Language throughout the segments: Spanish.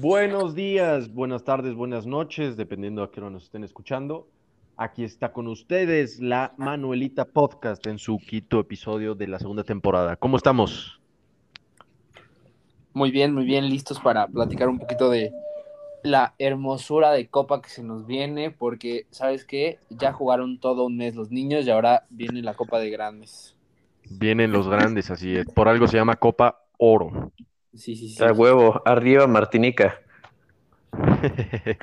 Buenos días, buenas tardes, buenas noches, dependiendo a qué hora nos estén escuchando. Aquí está con ustedes la Manuelita Podcast en su quinto episodio de la segunda temporada. ¿Cómo estamos? Muy bien, muy bien, listos para platicar un poquito de la hermosura de Copa que se nos viene, porque, ¿sabes qué? Ya jugaron todo un mes los niños y ahora viene la Copa de Grandes. Vienen los grandes, así es. Por algo se llama Copa Oro. Sí, sí, sí. A huevo, arriba Martinica.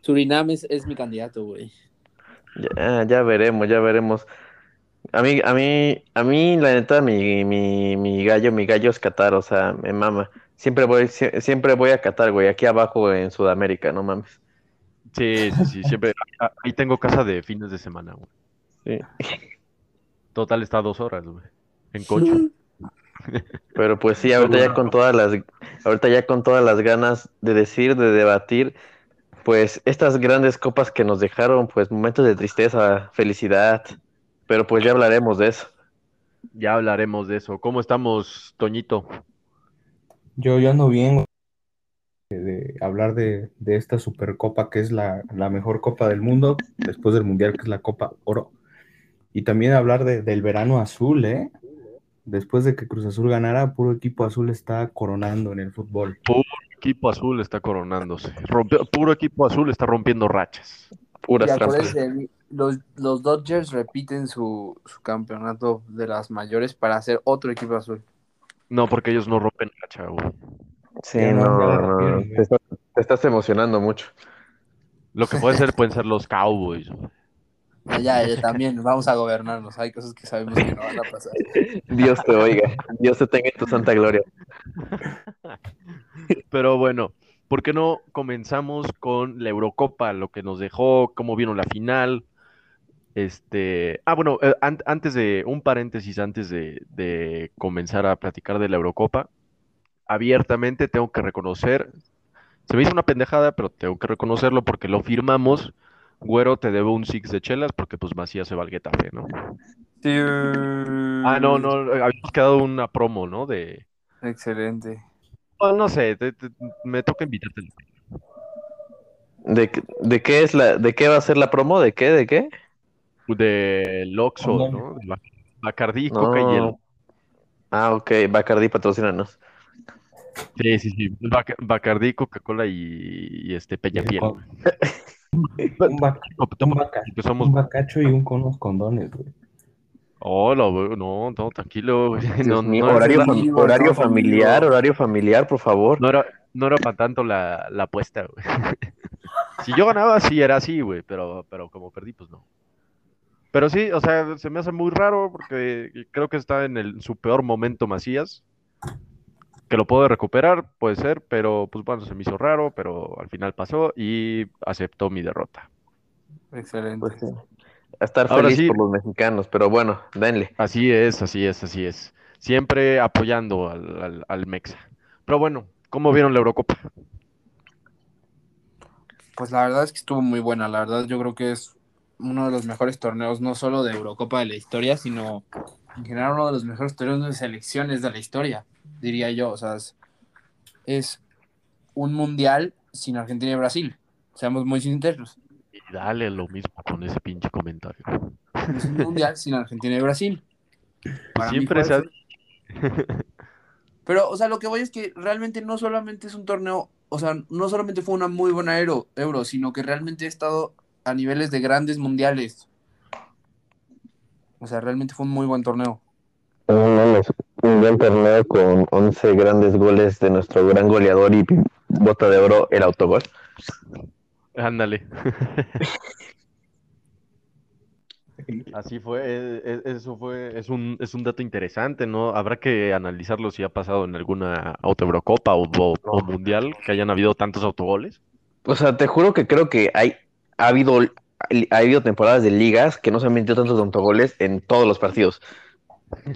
Surinam es, es mi candidato, güey. Ya, ya veremos, ya veremos. A mí, a mí, a mí, la neta, mi, mi, mi gallo, mi gallo es Qatar, o sea, me mama. Siempre voy, sie- siempre voy a Qatar, güey, aquí abajo en Sudamérica, no mames. Sí, sí, sí, siempre. ah, Ahí tengo casa de fines de semana, güey. Sí. Total está a dos horas, güey. En coche. Pero pues sí, ahorita ya con todas las, ahorita ya con todas las ganas de decir, de debatir, pues estas grandes copas que nos dejaron, pues momentos de tristeza, felicidad, pero pues ya hablaremos de eso. Ya hablaremos de eso. ¿Cómo estamos, Toñito? Yo, yo ando bien de, de hablar de, de esta Supercopa que es la, la mejor copa del mundo, después del Mundial que es la Copa Oro. Y también hablar de- del verano azul, ¿eh? Después de que Cruz Azul ganara, puro equipo azul está coronando en el fútbol. Equipo azul está coronándose. Rompió- puro equipo azul está rompiendo rachas. Puras los, los Dodgers repiten su, su campeonato de las mayores para hacer otro equipo azul. No, porque ellos no rompen racha, güey. Sí, no, no, la no, te, estás- te estás emocionando mucho. Lo que puede ser pueden ser los Cowboys. güey. Ya, ya, también vamos a gobernarnos. Hay cosas que sabemos que no van a pasar. Dios te oiga, Dios te tenga en tu santa gloria. Pero bueno, ¿por qué no comenzamos con la Eurocopa? Lo que nos dejó, cómo vieron la final. Este, ah, bueno, eh, an- antes de, un paréntesis antes de, de comenzar a platicar de la Eurocopa, abiertamente tengo que reconocer, se me hizo una pendejada, pero tengo que reconocerlo porque lo firmamos. Güero, te debo un six de chelas porque pues Macías se va al Getafe, ¿no? Ah, no, no, habíamos quedado una promo, ¿no? De, Excelente. oh, no sé, te- te- me toca invitarte. ¿De, qué- de qué es la, de qué va a ser la promo? ¿De qué? ¿De qué? Del Oxxo. ¿no? De Bac- Bacardí, Coca y hielo. Ah, ok, Bacardi, patrocínanos. Sí, sí, sí. Bac- Bacardí, Coca-Cola y, y este güey. Un, ba- un baca- Que somos... un bacacho y un con unos condones, güey. Hola, güey, no, no, tranquilo, güey. No, no, horario, era, fam- amigo, horario no, familiar, amigo. horario familiar, por favor. no era, no era para tanto la, la apuesta, güey. Si yo ganaba, sí era así, güey, pero, pero como perdí, pues no. Pero sí, o sea, se me hace muy raro porque creo que está en el, su peor momento Macías. Que lo puede recuperar, puede ser, pero pues bueno, se me hizo raro, pero al final pasó y aceptó mi derrota. Excelente. Pues sí. A estar Ahora feliz sí. por los mexicanos, pero bueno, denle. Así es, así es, así es. Siempre apoyando al, al, al Mexa. Pero bueno, ¿cómo vieron la Eurocopa? Pues la verdad es que estuvo muy buena. La verdad, yo creo que es uno de los mejores torneos, no solo de Eurocopa de la historia, sino en general uno de los mejores torneos de selecciones de la historia, diría yo. O sea, es, es un mundial sin Argentina y Brasil. Seamos muy sinceros. Y dale lo mismo con ese pinche comentario. Es un mundial sin Argentina y Brasil. Para Siempre se ha... Pero, o sea, lo que voy es que realmente no solamente es un torneo, o sea, no solamente fue una muy buena euro, euro sino que realmente he estado a niveles de grandes mundiales. O sea, realmente fue un muy buen torneo. No mames, un buen torneo con 11 grandes goles de nuestro gran goleador y bota de oro, el autogol. Ándale. Así fue, e- e- eso fue, es un, es un dato interesante, ¿no? Habrá que analizarlo si ha pasado en alguna Eurocopa o, o- o mundial que hayan habido tantos autogoles. O sea, te juro que creo que hay, ha habido, ha habido temporadas de ligas que no se han metido tantos autogoles en todos los partidos.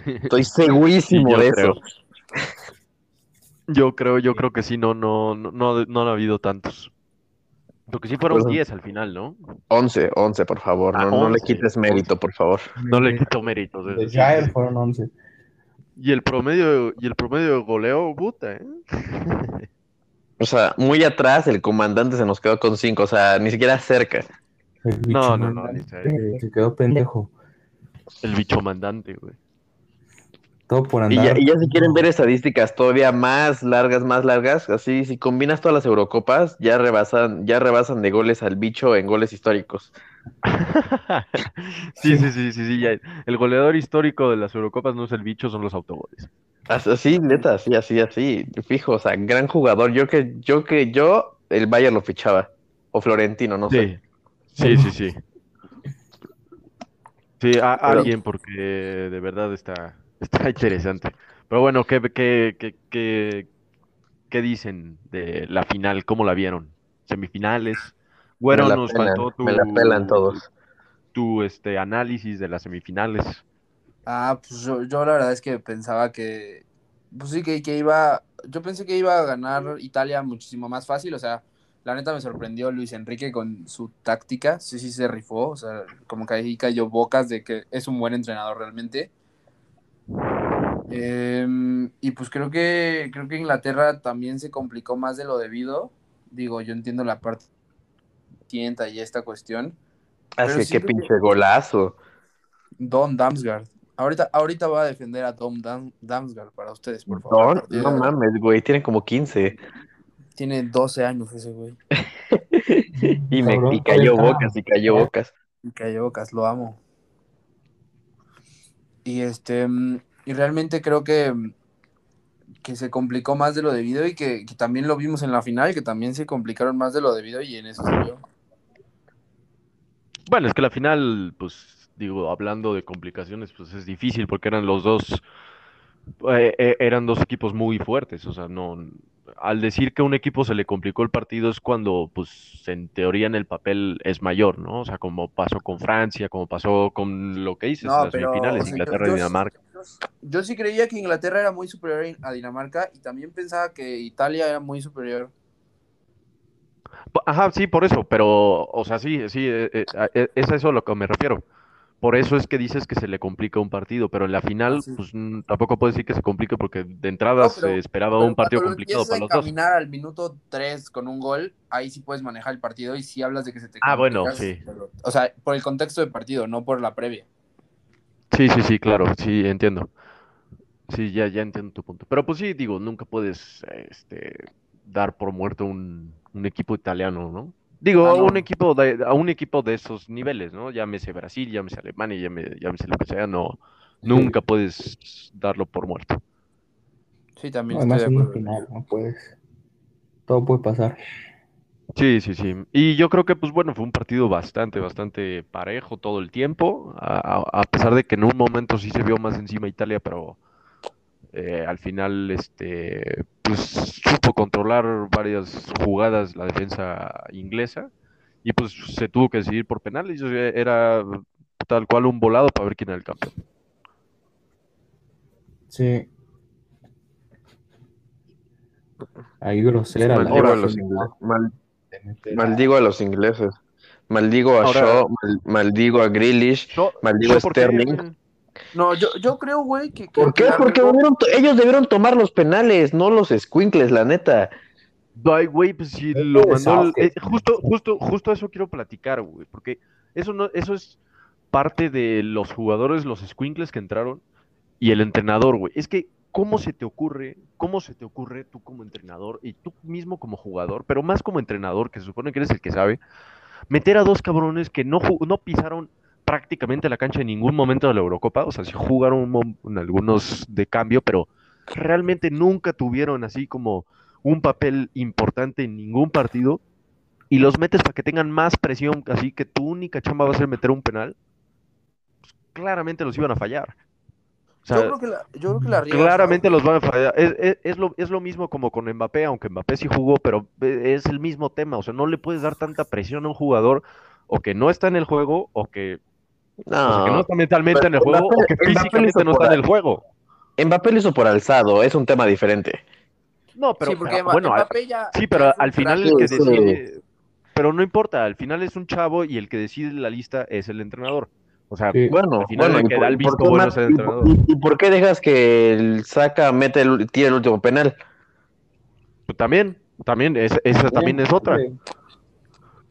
Estoy segurísimo de creo. eso. Yo creo, yo creo que sí, no, no, no, no, no han habido tantos. Porque sí fueron Pues- 10 al final, ¿no? 11, 11, por favor. Ah, No, no le 11, quites mérito, por favor. No le quito méritos. De. Jair fueron 11. Y el promedio, y el promedio de goleo, puta, ¿eh? O sea, muy atrás el comandante se nos quedó con 5, o sea, ni siquiera cerca. El No, bicho no, no, serio. Se quedó pendejo. El bicho mandante, güey. Todo por Y andar. ya, y ya si quieren ver estadísticas todavía más largas, más largas, así si combinas todas las Eurocopas, ya rebasan, ya rebasan de goles al bicho en goles históricos. sí, sí, sí, sí, sí, ya. El goleador histórico de las Eurocopas no es el bicho, son los autogoles. As- Así, neta, así, así, así. Fijo, o sea, gran jugador. Yo que, yo que yo, el Bayern lo fichaba. O Florentino, no sé. Sí, sí, sí, sí. Sí, a- Pero- alguien, porque de verdad está, está interesante. Pero bueno, ¿qué, qué, qué, qué, qué dicen de la final? ¿Cómo la vieron? ¿Semifinales? Bueno, me la nos pelan, faltó tu, me la pelan todos. tu este, análisis de las semifinales. Ah, pues yo, yo la verdad es que pensaba que, pues sí, que, que iba, yo pensé que iba a ganar Italia muchísimo más fácil, o sea, la neta me sorprendió Luis Enrique con su táctica, sí, sí se rifó, o sea, como que ahí cayó bocas de que es un buen entrenador realmente. Em, y pues creo que, creo que Inglaterra también se complicó más de lo debido, digo, yo entiendo la parte tienta y esta cuestión, Así que qué pinche golazo. Don Damsgaard. Ahorita, ahorita va a defender a Tom Dam- Damsgaard para ustedes, por favor. Don, no mames, güey, tiene como 15. Tiene 12 años ese güey. Y me y cayó bocas, y cayó bocas. Y cayó bocas, lo amo. Y este, mm, y realmente creo que, mm, que se complicó más de lo debido y que, que también lo vimos en la final, que también se complicaron más de lo debido y en eso se vio. Bueno, es que la final, pues, digo, hablando de complicaciones, pues es difícil porque eran los dos, eh, eh, eran dos equipos muy fuertes. O sea, no, al decir que un equipo se le complicó el partido es cuando, pues, en teoría en el papel es mayor, ¿no? O sea, como pasó con Francia, como pasó con lo que dices, No, las pero, semifinales, o sea, Inglaterra yo- y yo- Dinamarca. Yo sí creía que Inglaterra era muy superior a Dinamarca y también pensaba que Italia era muy superior. Ajá, sí, por eso, pero, o sea, sí, sí, eh, eh, eh, es a eso a lo que me refiero. Por eso es que dices que se le complica un partido, pero en la final, sí. pues mm, tampoco puedes decir que se complique porque de entrada No, pero- se esperaba Pero un partido complicado para los dos. caminar al minuto 3 con un gol, ahí sí puedes manejar el partido y sí hablas de que se te Ah, bueno, sí. o sea, por el contexto del partido, no por la previa. Sí, sí, sí, claro, sí, entiendo. Sí, ya, ya entiendo tu punto. Pero pues sí, digo, nunca puedes este, dar por muerto un, un equipo italiano, ¿no? Digo, Ah, no. un equipo de, a un equipo de esos niveles, ¿no? Llámese Brasil, llámese Alemania, llámese, llámese lo que sea, no, nunca puedes darlo por muerto. Sí, también Además, estoy es de acuerdo. final, no puedes. Todo puede pasar. Sí, sí, sí. Y yo creo que, pues bueno, fue un partido bastante, bastante parejo todo el tiempo, a, a- a pesar de que en un momento sí se vio más encima Italia, pero eh, al final, este, pues supo controlar varias jugadas la defensa inglesa y pues se tuvo que decidir por penales. sea, Era tal cual un volado para ver quién era el campeón. Sí. Ahí grosera la Maldigo a los mal- maldigo a los ingleses. Maldigo a Ahora- Shaw, mal- maldigo a Grealish. Maldigo a Sterling. No, yo, yo creo, güey, que, que- ¿Por qué? la Porque debieron ellos debieron tomar los penales, no los squinkles, la neta. Ay, güey, pues si Es lo mandó el- eh, justo, justo, justo eso quiero platicar, güey, porque eso no, eso es parte de los jugadores, los squinkles que entraron y el entrenador, güey. Es que, ¿cómo se te ocurre, cómo se te ocurre tú como entrenador y tú mismo como jugador, pero más como entrenador, que se supone que eres el que sabe, meter a dos cabrones que no, no pisaron prácticamente la cancha en ningún momento de la Eurocopa, o sea, sí jugaron un algunos de cambio, pero realmente nunca tuvieron así como un papel importante en ningún partido y los metes para que tengan más presión, así que tu única chamba va a ser meter un penal, pues, claramente los iban a fallar. O sea, yo creo que la, yo creo que la riega claramente los van a fallar. Es, es- es lo, es lo mismo como con Mbappé, aunque Mbappé sí jugó, pero eh, es el mismo tema. O sea, no le puedes dar tanta presión a un jugador o que no está en el juego o que, o sea, que no No, está mentalmente pero en el juego Mbappé- o que físicamente no está por en el juego. Mbappé lo hizo por alzado, es un tema diferente. No, pero, sí, porque bueno, Mbappé ya- sí, pero al final el que Sí, sí. decide, pero no importa, al final es un chavo y el que decide la lista es el entrenador. O sea, Sí. Bueno, al final bueno, el ¿y que por- da el por visto qué bueno es el y- entrenador. y- ¿Y por qué dejas que el Saca mete el, tire el último penal? Pues también, también, es- esa también es otra.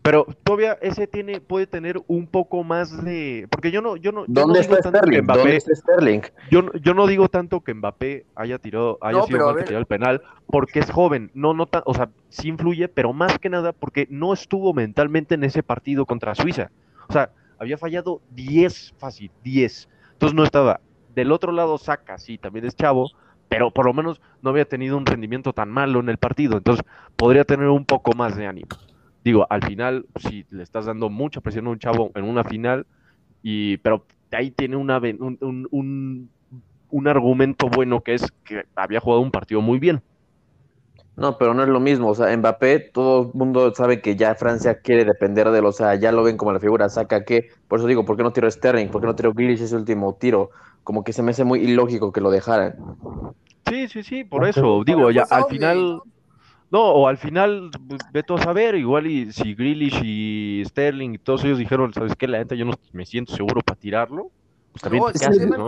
Pero todavía ese tiene, puede tener un poco más de. Porque yo no, yo no, yo no ¿Dónde digo está tanto que Sterling? ¿Dónde Mbappé, está Sterling? yo, no- yo no digo tanto que Mbappé haya tirado, haya No, sido mal que tiró el penal, porque es joven. No, no tan- o sea, sí influye, pero más que nada porque no estuvo mentalmente en ese partido contra Suiza. O sea, había fallado 10 fácil, 10. Entonces no estaba. Del otro lado saca, sí, también es chavo, pero por lo menos no había tenido un rendimiento tan malo en el partido. Entonces podría tener un poco más de ánimo. Digo, al final, si le estás dando mucha presión a un chavo en una final, y pero ahí tiene una, un, un- un- un argumento bueno que es que había jugado un partido muy bien. No, pero no es lo mismo. O sea, Mbappé, todo el mundo sabe que ya Francia quiere depender de él. O sea, ya lo ven como la figura. Saca que. Por eso digo, ¿por qué no tiró Sterling? ¿Por qué no tiró Grealish ese último tiro? Como que se me hace muy ilógico que lo dejaran. Sí, sí, sí, por eso. Digo, ya al final. No, o al final, pues, ve tú a saber, igual y si Grealish y Sterling y todos ellos dijeron, ¿sabes qué? La neta yo no me siento seguro para tirarlo. Pues también, No, ¿qué es que haces, además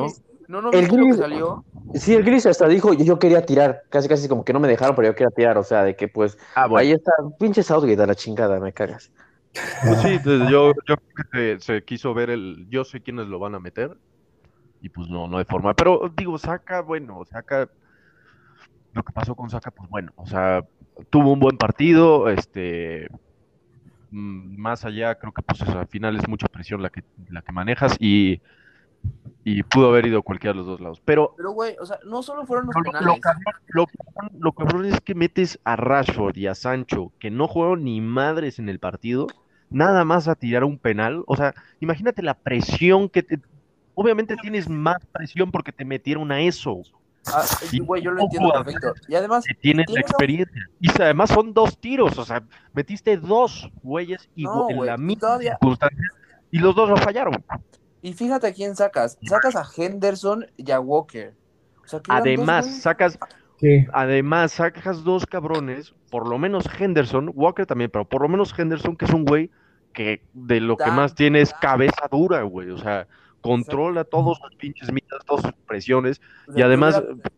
no? No, no El salió. Sí, el Grealish hasta dijo, yo, yo quería tirar. Casi, casi como que no me dejaron, pero yo quería tirar. O sea, de que pues. Ah, bueno. Ahí está, pinche Southgate a la chingada, me cagas. Pues sí, entonces yo, yo creo que se, se quiso ver el. Yo sé quiénes lo van a meter. Y pues no, no de forma. Pero digo, saca, bueno, saca. Lo que pasó con Saca, pues bueno, o sea, tuvo un buen partido. Este. mm, Más allá, creo que pues al final es mucha presión la que, la que manejas y, y pudo haber ido cualquiera de los dos lados. Pero Pero, güey, o sea, no solo fueron los lo, lo penales. cabrón, lo cabrón- lo cabrón es que metes a Rashford y a Sancho, que no jugaron ni madres en el partido, nada más a tirar un penal. O sea, imagínate la presión que te... Obviamente tienes más presión porque te metieron a eso, Ah, Sí, güey, yo lo entiendo perfecto. Y además, tienes la experiencia. Y además son dos tiros, o sea, metiste dos güeyes No, igual, en güey, la y misma todavía- circunstancia y los dos lo fallaron. y fíjate a quién sacas. Sacas a Henderson y a Walker. O sea, que eran dos Además, sacas Sí, Además, sacas dos cabrones, por lo menos Henderson, Walker también, pero por lo menos Henderson, que es un güey que de lo que más tiene es cabeza dura, güey. O sea, controla todos sus pinches mitas, todas sus presiones. o sea, Y además, hubiera-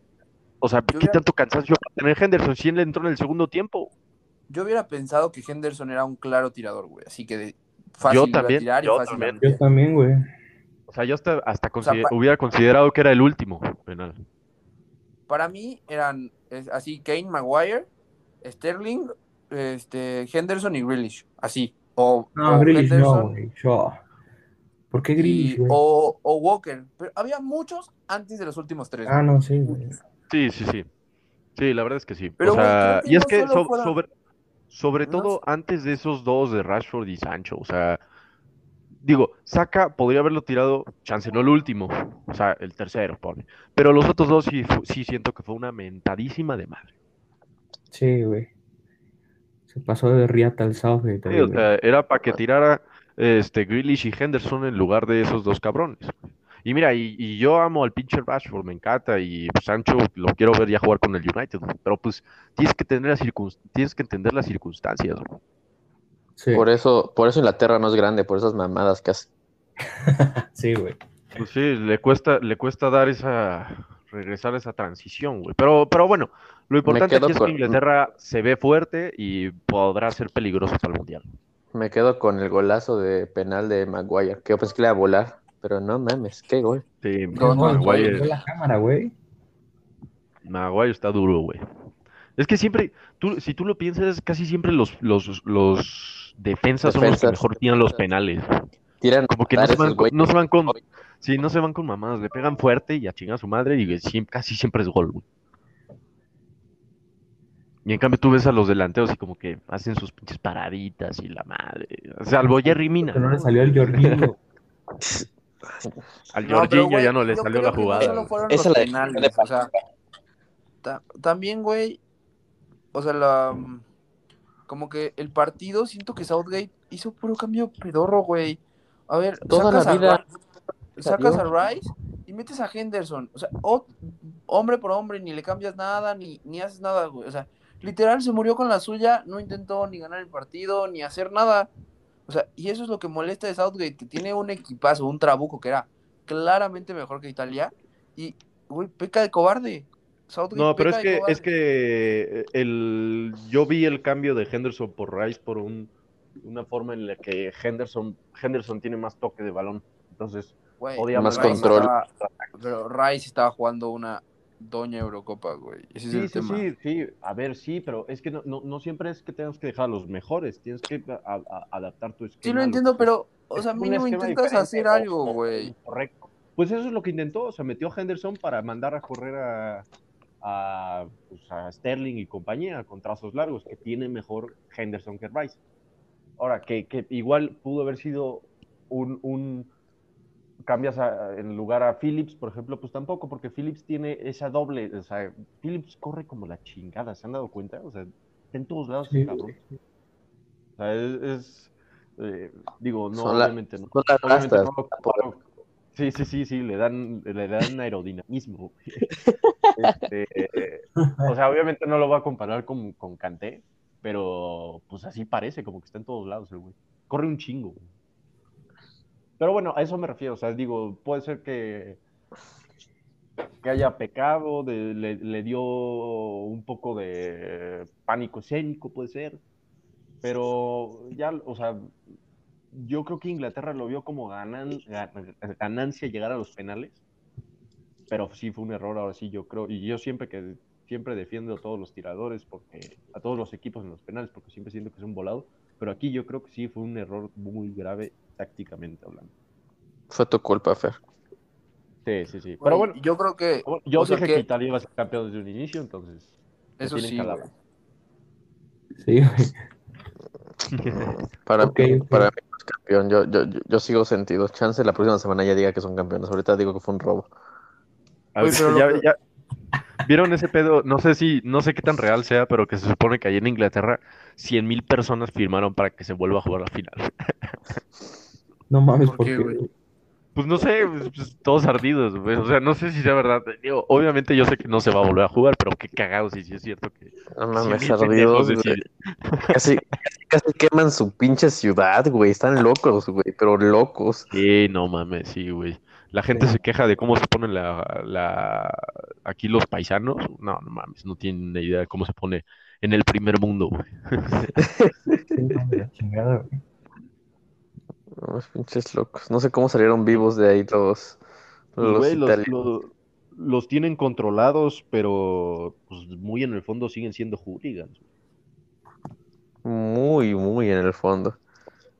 o sea, ¿qué hubiera- tanto cansancio va a tener Henderson si él entró en el segundo tiempo? yo hubiera pensado que Henderson era un claro tirador, güey. Así que de- fácil Yo también, tirar y yo fácil también. yo también, güey. O sea, yo hasta, hasta O sea, hubiera considerado que era el último penal. Para mí eran es, así Kane, Maguire, Sterling, este, Henderson y Grealish. Así. O, No, o Grealish no, Henderson güey. ¿Por qué y- Grealish, o, o Walker. Pero había muchos antes de los últimos tres. Ah, no, sí, güey. Sí, sí, sí. Sí, la verdad es que sí. Pero, o sea, y es que solo so- fueron- sobre, sobre No todo antes de esos dos de Rashford y Sancho, o sea, digo, Saka podría haberlo tirado, chance no el último, o sea, el tercero, pone. Pero los otros dos sí, sí siento que fue una mentadísima de madre. Sí, güey. Se pasó de Riata al Southgate. Sí, o sea, era para que tirara este Grealish y Henderson en lugar de esos dos cabrones. Y mira, y, y yo amo al pinche Rashford, me encanta, y pues, Sancho lo quiero ver ya jugar con el United, güey, pero pues tienes que tener las tienes que entender las circunstancias. güey. Sí, Por eso, por eso Inglaterra no es grande, por esas mamadas que hace. sí, güey. Pues sí, le cuesta, le cuesta dar esa, regresar a esa transición, güey. Pero, pero bueno, lo importante aquí es que Inglaterra se ve fuerte y podrá ser peligroso para el mundial. Me quedo con el golazo de penal de Maguire, que yo pensé que le iba a volar, pero no mames, qué gol. Sí, No, no, Maguire, la cámara, güey. Maguire está duro, güey. Es que siempre, tú, si tú lo piensas, casi siempre los, los, los defensas son los que mejor tiran los penales. Tiran Como que no se, van con, güeyes. no se van con, sí, no se van con mamadas, le pegan fuerte y a chingar a su madre y casi siempre es gol, güey. Y en cambio tú ves a los delanteros y como que hacen sus pinches paraditas y la madre. Salvo Jerry Mina. Que no le salió el Jorginho. Al No, pero, Jorginho güey, ya no le salió la jugada. Esa los la penales, de- o sea, ta- también, güey, o sea, la, como que el partido, siento que Southgate hizo puro cambio pedorro, güey. A ver, Toda la sacas, vida. a, Rice- sacas a Rice y metes a Henderson, o sea, o- hombre por hombre, ni le cambias nada, ni, ni haces nada, güey, o sea, literal se murió con la suya, no intentó ni ganar el partido, ni hacer nada. O sea, y eso es lo que molesta de Southgate, que tiene un equipazo, un trabuco que era claramente mejor que Italia, y, güey, peca de cobarde. Southgate No, pero es que, cobarde. es que el, yo vi el cambio de Henderson por Rice por un, una forma en la que Henderson, Henderson tiene más toque de balón. Entonces, podía Más Rice control. estaba- pero Rice estaba jugando una doña Eurocopa, güey. Ese es Sí, el sí, tema. sí, sí, a ver, sí, pero es que no, no, no siempre es que tengas que dejar a los mejores, tienes que a- a- adaptar tu esquema. Sí lo entiendo, pero, o sea, mínimo intentas hacer algo, güey. Correcto. Pues eso es lo que intentó, o sea, metió a Henderson para mandar a correr a, a, pues, a Sterling y compañía con trazos largos, que tiene mejor Henderson que Rice. Ahora, que, que igual pudo haber sido un, un cambias a- en lugar a Phillips, por ejemplo, pues tampoco, porque Phillips tiene esa doble, o sea, Phillips corre como la chingada, ¿se han dado cuenta? O sea, está en todos lados Sí. cabrón. O sea, es, es, eh, digo, no, Son la- obviamente no. son las obviamente rastas, no lo comparo. Sí, sí, sí, sí, le dan, le dan aerodinamismo. Este, eh, o sea, obviamente no lo voy a comparar con, con Kanté, pero pues así parece, como que está en todos lados el güey. Corre un chingo. güey. Pero bueno, a eso me refiero, o sea, digo, puede ser que, que haya pecado, de- le, le dio un poco de pánico escénico, puede ser, pero ya, o sea, yo creo que Inglaterra lo vio como ganan- gan- ganancia llegar a los penales, pero sí fue un error, ahora sí yo creo, y yo siempre que siempre defiendo a todos los tiradores, porque a todos los equipos en los penales, porque siempre siento que es un volado, pero aquí yo creo que sí fue un error muy grave tácticamente hablando. Fue tu culpa, Fer. Sí, sí, sí. Pero bueno, yo creo que. yo dije que- que Italia iba a ser campeón desde un inicio, entonces. Eso sí, güey. Sí, güey. Para, mí, ok. para mí es campeón. Yo, yo, yo, yo sigo sentido. Chance la próxima semana ya diga que son campeones. Ahorita digo que fue un robo. A ver, pero lo ya- que- ya- ¿Vieron ese pedo? No sé si, no sé qué tan real sea, pero que se supone que allí en Inglaterra 100.000 personas firmaron para que se vuelva a jugar la final. No mames, ¿Por ¿por qué, güey? Pues no sé, pues, pues, todos ardidos, güey. O sea, no sé si sea verdad. Digo, obviamente yo sé que no se va a volver a jugar, pero qué cagado si sí es cierto que No mames, 100.000 pendejos ardidos, güey. Casi, casi, queman su pinche ciudad, güey. Están locos, güey, pero locos. Sí, no mames, sí, güey. La gente se queja de cómo se ponen la, la... aquí los paisanos. No, no mames, no tienen ni idea de cómo se pone en el primer mundo, güey. Sí, no, chingada, güey. No, los pinches locos. No sé cómo salieron vivos de ahí los, los Güey, los, italianos. los- los tienen controlados, pero pues muy en el fondo siguen siendo hooligans. Muy, muy en el fondo.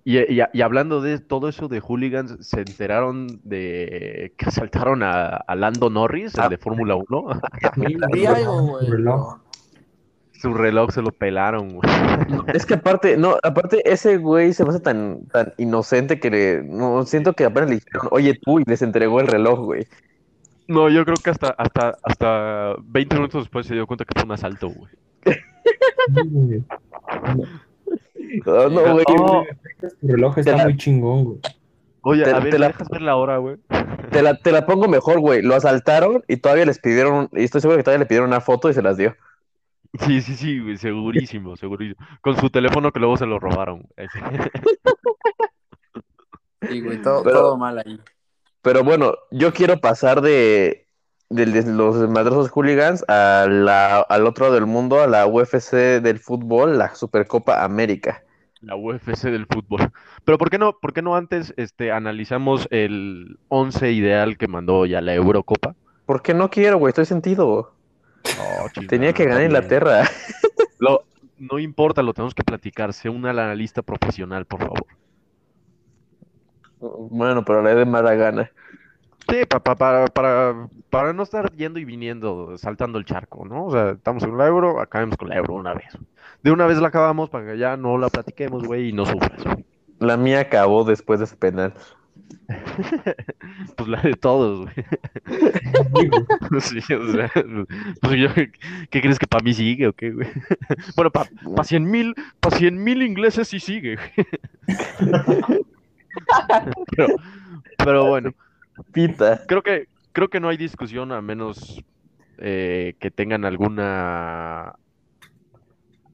Y, y- y hablando de todo eso de hooligans, ¿se enteraron de que asaltaron a, a Lando Norris, el Ah. de Fórmula 1? Vi Sí, algo, güey. Su reloj. Se lo pelaron, güey. Es que aparte, no, aparte ese güey se me hace tan, tan inocente que le, no, siento que apenas le dijeron, oye tú, y les entregó el reloj, güey. No, yo creo que hasta, hasta, hasta 20 minutos después se dio cuenta que fue un asalto, güey. Ah, no, güey. Oh, Tu reloj está la- muy chingón, güey. oye, Te- a ver, te ¿me la- dejas ver la hora, güey? Te la, te la pongo mejor, güey. Lo asaltaron y todavía les pidieron, y estoy seguro que todavía le pidieron una foto y se las dio. Sí, sí, sí, güey, segurísimo, segurísimo. Con su teléfono que luego se lo robaron. Sí, güey, todo, Pero- todo mal ahí. Pero bueno, yo quiero pasar de, de- de los madrosos hooligans a la- al otro lado del mundo, a la UFC del fútbol, la Supercopa América. La UFC del fútbol. Pero ¿por qué no, por qué no antes este, analizamos el 11 ideal que mandó ya la Eurocopa? ¿Por qué no quiero, güey? Estoy sentido. Oh, Tenía que ganar Inglaterra. Lo- no importa, lo tenemos que platicar. Sé un analista profesional, por favor. Bueno, pero le de mala gana. Sí, pa- pa- para, para, para no estar yendo y viniendo, saltando el charco, ¿no? O sea, estamos en la euro, acabemos con la euro una vez. De una vez la acabamos para que ya no la platiquemos, güey, y no sufras. La mía acabó después de ese penal. Pues la de todos, güey. Sí, güey. Sí, o sea, pues yo, ¿qué crees que para mí sigue o qué, güey? Bueno, para pa 100 mil, para 100 mil ingleses sí sigue, güey. Pero, pero bueno, Pita. creo que, creo que no hay discusión a menos eh, que tengan alguna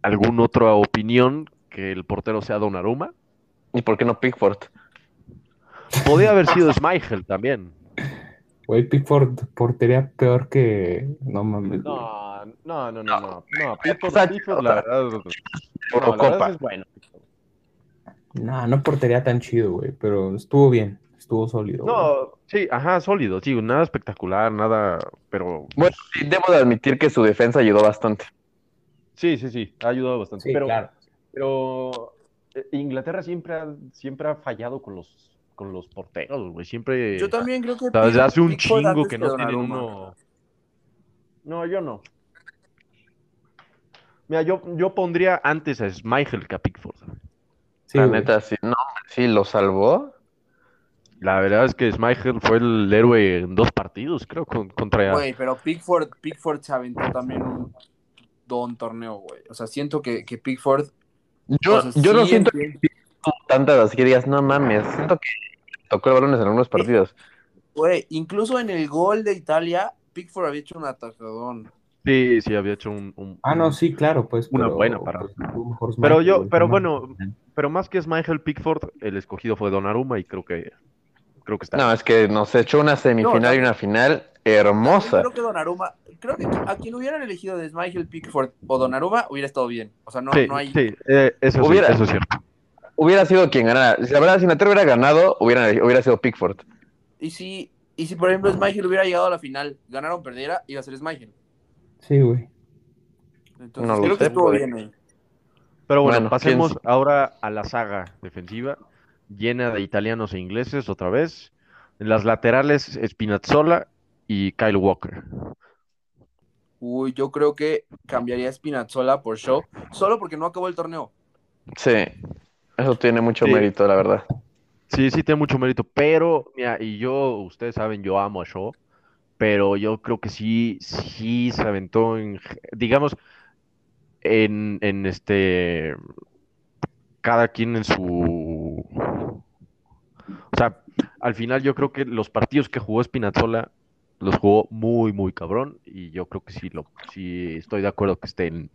alguna otra opinión que el portero sea Donnarumma. ¿Y por qué no Pickford? Podría haber sido Schmeichel también. Güey, Pickford portería peor que. No mames. No, no, no, no, no. No, Pickford, la verdad. No, la Eurocopa. verdad es bueno. Nah, no portería tan chido, güey, pero estuvo bien, estuvo sólido. güey. No, sí, ajá, sólido, sí, nada espectacular, nada, pero Bueno, sí, debo de admitir que su defensa ayudó bastante. sí, sí, sí, ha ayudado bastante. Sí, pero, claro. pero eh, Inglaterra siempre ha, siempre ha fallado con los, con los porteros, güey, siempre. Yo también creo que desde hace un Pickford chingo que no tienen uno. No, yo no. Mira, yo, yo pondría antes a Schmeichel que a Pickford. Sí, la güey. neta, sí. No, sí, lo salvó. La verdad es que Schmeichel fue el héroe en dos partidos, creo, con- contra. Güey, pero Pickford, Pickford se aventó también un don torneo, güey. O sea, siento que, que Pickford. Yo, o sea, yo no siento entiendo- que tantas así que digas, no mames, siento que tocó el balones en algunos partidos. Güey, incluso en el gol de Italia, Pickford había hecho un atajadón. Sí, sí, había hecho un. un- Ah, no, sí, claro, pues. Una pero, buena parada. pues, mejor Pero yo- pero no bueno. Pero más que Schmeichel Pickford, el escogido fue Donnarumma y creo que. Creo que está. No, es que nos echó una semifinal y una final hermosa. Creo que Donnarumma, creo que a quien hubieran elegido de Schmeichel, Pickford o Donnarumma hubiera estado bien. O sea, no, sí, no hay. sí, eh, eso, sí, eso es cierto. Hubiera sido quien ganara. Si La verdad, si Inglaterra hubiera ganado, hubiera, hubiera sido Pickford. Y si, y si por ejemplo Schmeichel hubiera llegado a la final, ganaron perdiera, iba a ser Schmeichel. Sí, güey. Entonces No lo creo que sé, estuvo pues. bien ahí. Pero bueno, Bueno, pasemos pienso- ahora a la saga defensiva, llena de italianos e ingleses otra vez. En las laterales, Spinazzola y Kyle Walker. Uy, yo creo que cambiaría a Spinazzola por Shaw, solo porque no acabó el torneo. Sí, eso tiene mucho Sí. mérito, la verdad. Sí, sí, tiene mucho mérito, pero, mira, y yo, ustedes saben, yo amo a Shaw, pero yo creo que sí, sí se aventó en, digamos, en, en este, cada quien en su, o sea, al final yo creo que los partidos que jugó Spinazzola los jugó muy, muy cabrón, y yo creo que sí, lo, sí estoy de acuerdo que estén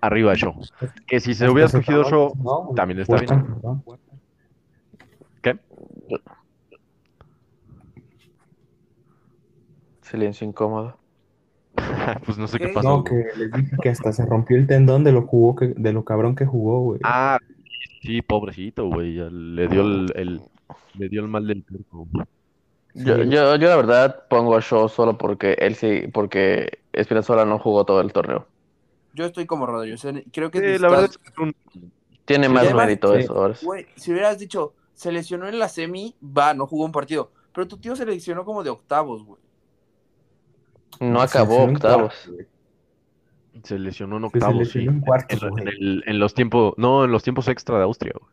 arriba de Shaw. Que si se hubiera se escogido acabó, Shaw, ¿no, güey? también está bien. ¿qué? Silencio incómodo. Pues no sé qué ¿Qué? pasó. No, que les dije que hasta se rompió el tendón de lo jugó que, de lo cabrón que jugó, güey. Ah, sí, pobrecito, güey. ya Le dio el, el- le dio el mal del puerco. Yo, Sí. yo, yo la verdad pongo a Shaw solo porque él sí, porque Espinazola no jugó todo el torneo. Yo estoy como Rodri, o sea, creo que Sí, la verdad es que es un- Tiene Sí, más mérito sí. eso ahora. Güey, si hubieras dicho, se lesionó en la semi, va, no jugó un partido. Pero tu tío se lesionó como de octavos, güey. No acabó octavos. cuartos, güey. se lesionó en octavos, sí. en cuartos, En, lo- en güey. el- en los tiempos, no, en los tiempos extra de Austria, güey.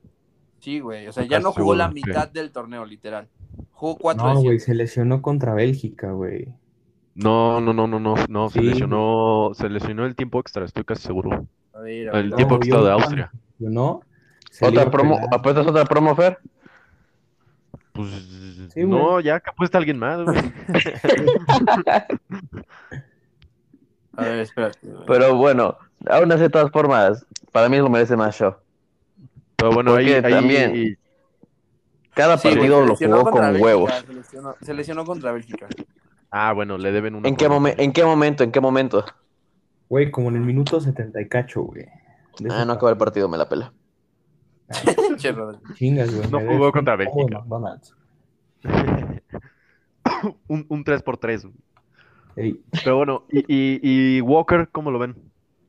Sí, güey. O sea, ya no jugó la mitad del torneo, literal. Jugó cuatro No, güey, se lesionó contra Bélgica, güey. No, no, no, no, no, no, se Sí. lesionó, se lesionó el tiempo extra, estoy casi seguro. A ver, a El tiempo No, extra yo de Austria. se le Otra iba a promo. ¿apuestas otra promo, Fer? Pues Sí, no, güey. ya que apuesta alguien más, güey. a ver, espérate. Pero bueno, aún así de todas formas, para mí lo merece más Shaw. Pero bueno, ahí, Porque ahí también- Cada Sí, güey, partido se lo lesionó jugó contra con Bélgica, huevos. Se lesionó, se lesionó contra Bélgica. Ah, bueno, le deben una ¿En qué, momen- ¿En qué momento? ¿En qué momento? Güey, como en el minuto 70 y cacho, güey. Ah, no acabó el partido, me la pela. Che, Rodri. Chingas, güey. No me jugó contra Bélgica. Un, un 3x3. Ey, Pero bueno, y, y, y Walker, ¿cómo lo ven?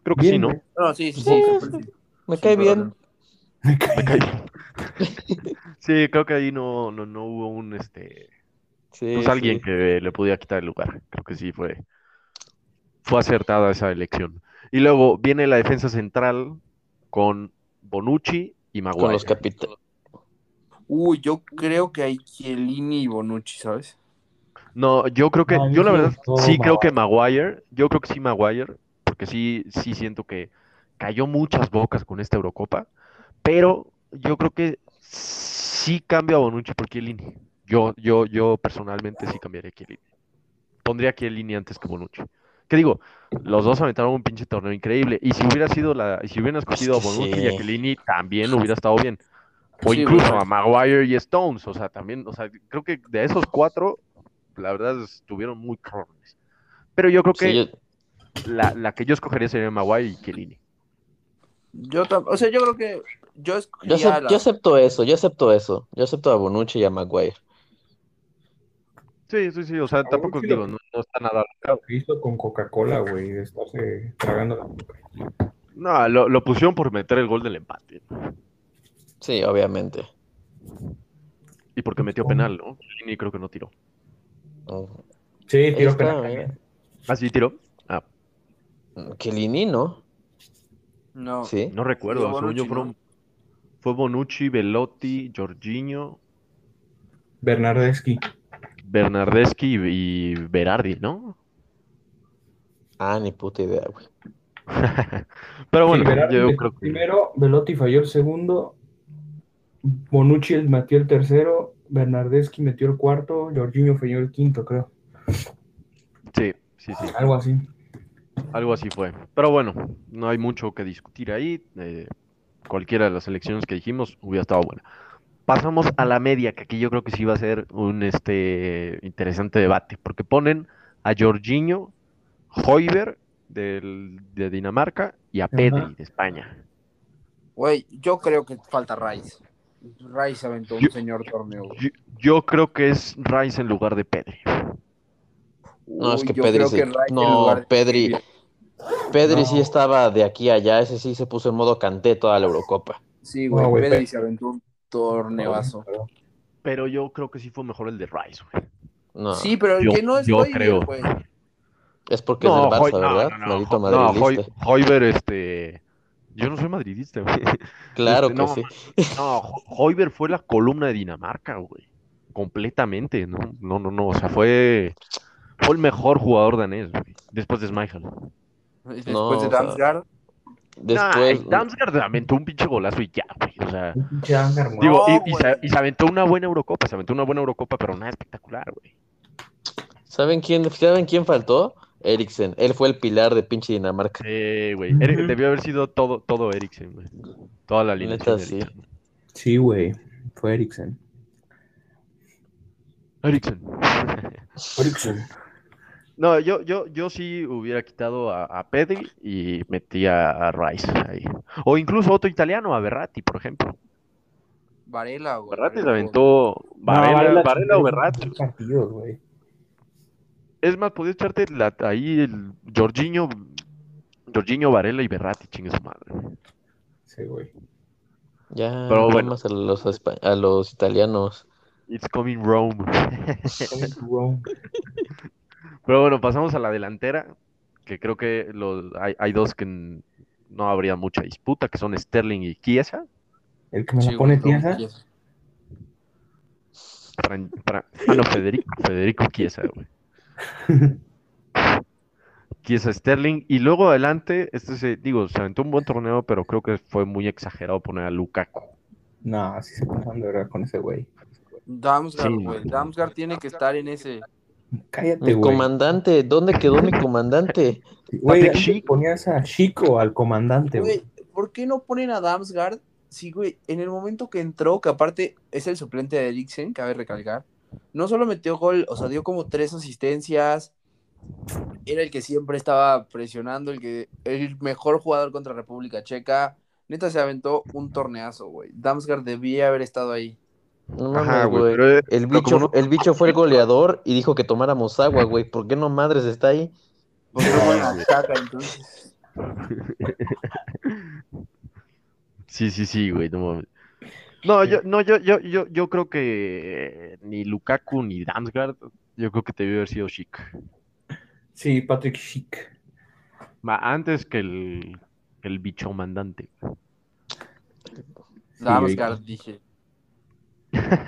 Creo que bien, sí, ¿no? No, sí, sí, sí. Sí, sí, sí. Me cae bien. Me caí. Sí, creo que ahí no, no, no hubo un este Sí, pues alguien sí. que le pudiera quitar el lugar. Creo que sí fue, fue acertada esa elección. Y luego viene la defensa central con Bonucci y Maguire. Con los capitanes. Uy, yo creo que hay Chiellini y Bonucci, ¿sabes? No, yo creo que, No, yo la verdad sí creo que Maguire. Maguire, yo creo que sí Maguire, porque sí, sí siento que cayó muchas bocas con esta Eurocopa, pero yo creo que sí cambio a Bonucci por Chiellini. Yo, yo, yo personalmente sí cambiaría a Chiellini. Pondría a Chiellini antes que Bonucci. ¿Qué digo? Los dos aventaron un pinche torneo increíble. Y si hubiera sido la, y si hubieran escogido a que Bonucci y a. Chiellini, también hubiera estado bien. O Sí, incluso a Maguire y Stones. O sea, también, o sea, creo que de esos cuatro, la verdad, estuvieron muy cabrones. Pero yo creo que Sí, yo- la, la que yo escogería sería Maguire y Chiellini. Yo o sea, yo creo que yo yo acepto eso, yo acepto eso. Yo acepto a Bonucci y a Maguire. Sí, sí, sí. O sea, tampoco lo- digo, no, no está nada. Lo hizo con Coca-Cola, güey, de estarse tragando la. No, lo, lo pusieron por meter el gol del empate. Sí, obviamente. Y porque metió penal, ¿no? Chiellini creo que no tiró. Oh. Sí, Está penal. ¿Ah, sí tiró? Ah, Chiellini, ¿no? No. Sí. no recuerdo. Sí, según yo Bonucci, fueron, ¿no? fue Bonucci, Velotti, Jorginho, Bernardeschi. Bernardeschi y, y Berardi, ¿no? Ah, ni puta idea, güey. Pero bueno, Sí, Berardi yo creo que primero, Velotti falló el segundo, Bonucci el- metió el tercero, Bernardeschi metió el cuarto, Jorginho falló el quinto, creo. sí, sí, sí, Algo así. algo así fue. Pero bueno, no hay mucho que discutir ahí. eh, cualquiera de las elecciones que dijimos hubiera estado buena. Pasamos a la media, que aquí yo creo que sí va a ser un este interesante debate, porque ponen a Jorginho, Hoiber del, de Dinamarca y a Ajá. Pedri de España. Güey, yo creo que falta Rice. Rice aventó un Yo- señor torneo. Yo, yo creo que es Rice en lugar de Pedri. No, es que Pedri se- que No, lugar de- Pedri. Pedri No. sí estaba de aquí a allá. Ese sí se puso en modo canté toda la Eurocopa. Sí, güey, No, güey, Pedri Pe- se aventó un torneazo. Pero yo creo que sí fue mejor el de Rice, güey. No, Sí, pero el Yo- que no es yo creo. güey. es porque es del Barça, Hoy- no, ¿verdad? no, no, no, Hoy- madridista. Hoiber, este. Yo no soy madridista, güey. Claro este, que no, sí. No, Ho- Hoiber fue la columna de Dinamarca, güey. Completamente, ¿no? No, no, no. O sea, fue. Fue el mejor jugador danés, güey. Después de Schmeichel. Después No, de o sea, Damsgaard. Después, Nah, Damsgaard aventó un pinche golazo y ya, güey. O sea. Güey. Digo, y, se, y se aventó una buena Eurocopa, se aventó una buena Eurocopa, pero nada espectacular, güey. ¿saben quién, ¿saben quién faltó? Eriksen. Él fue el pilar de pinche Dinamarca. Sí, güey. Debió haber sido todo, todo Eriksen, güey. Toda la de sí. Sí, güey. Fue Eriksen. Eriksen. Eriksen. No, yo, yo, yo sí hubiera quitado a, a Pedri y metía a Rice ahí. O incluso otro italiano, a Berratti, por ejemplo. Varela, güey. Berratti se Varela, aventó Varela, No, Varela o Berratti. partidos, güey. Es más, podías echarte la- ahí el Jorginho, Jorginho, Varela y Berratti, chingue su madre. Sí, güey. Ya, Pero bueno. más a los, espa- a los italianos. It's coming Rome. Coming to Rome. Pero bueno, pasamos a la delantera, que creo que los, hay, hay dos que no habría mucha disputa, que son Sterling y Chiesa. El que me Sí, la pone. Chiesa. Fran- Fra- ah, no, Federico, Federico Chiesa, güey. Chiesa Sterling. Y luego adelante, este se, digo, se aventó un buen torneo, pero creo que fue muy exagerado poner a Lukaku. No, así se pasan de verdad con ese güey. Damsgaard, Sí. güey. Damsgaard tiene que estar en ese. Cállate, Mi comandante, ¿dónde quedó mi comandante? Güey, ponías a Chico, al comandante, güey. Güey, ¿por qué no ponen a Damsgaard? Sí, güey, en el momento que entró, que aparte es el suplente de Eriksen, cabe recalcar, no solo metió gol, o sea, dio como tres asistencias, era el que siempre estaba presionando, el que el mejor jugador contra República Checa, neta se aventó un torneazo, güey. Damsgaard debía haber estado ahí. No Ajá, mames, güey, güey. pero, El bicho, no- el bicho fue el goleador y dijo que tomáramos agua, güey. ¿Por qué no madres está ahí? Porque no entonces. Sí, sí, sí, güey, no mames. No, yo, no, yo, yo, yo, yo creo que eh, ni Lukaku ni Damsgaard, yo creo que debió haber sido Chic. Sí, Patrick Schick. Ma- Antes que el, el bicho mandante. Damsgaard, dije.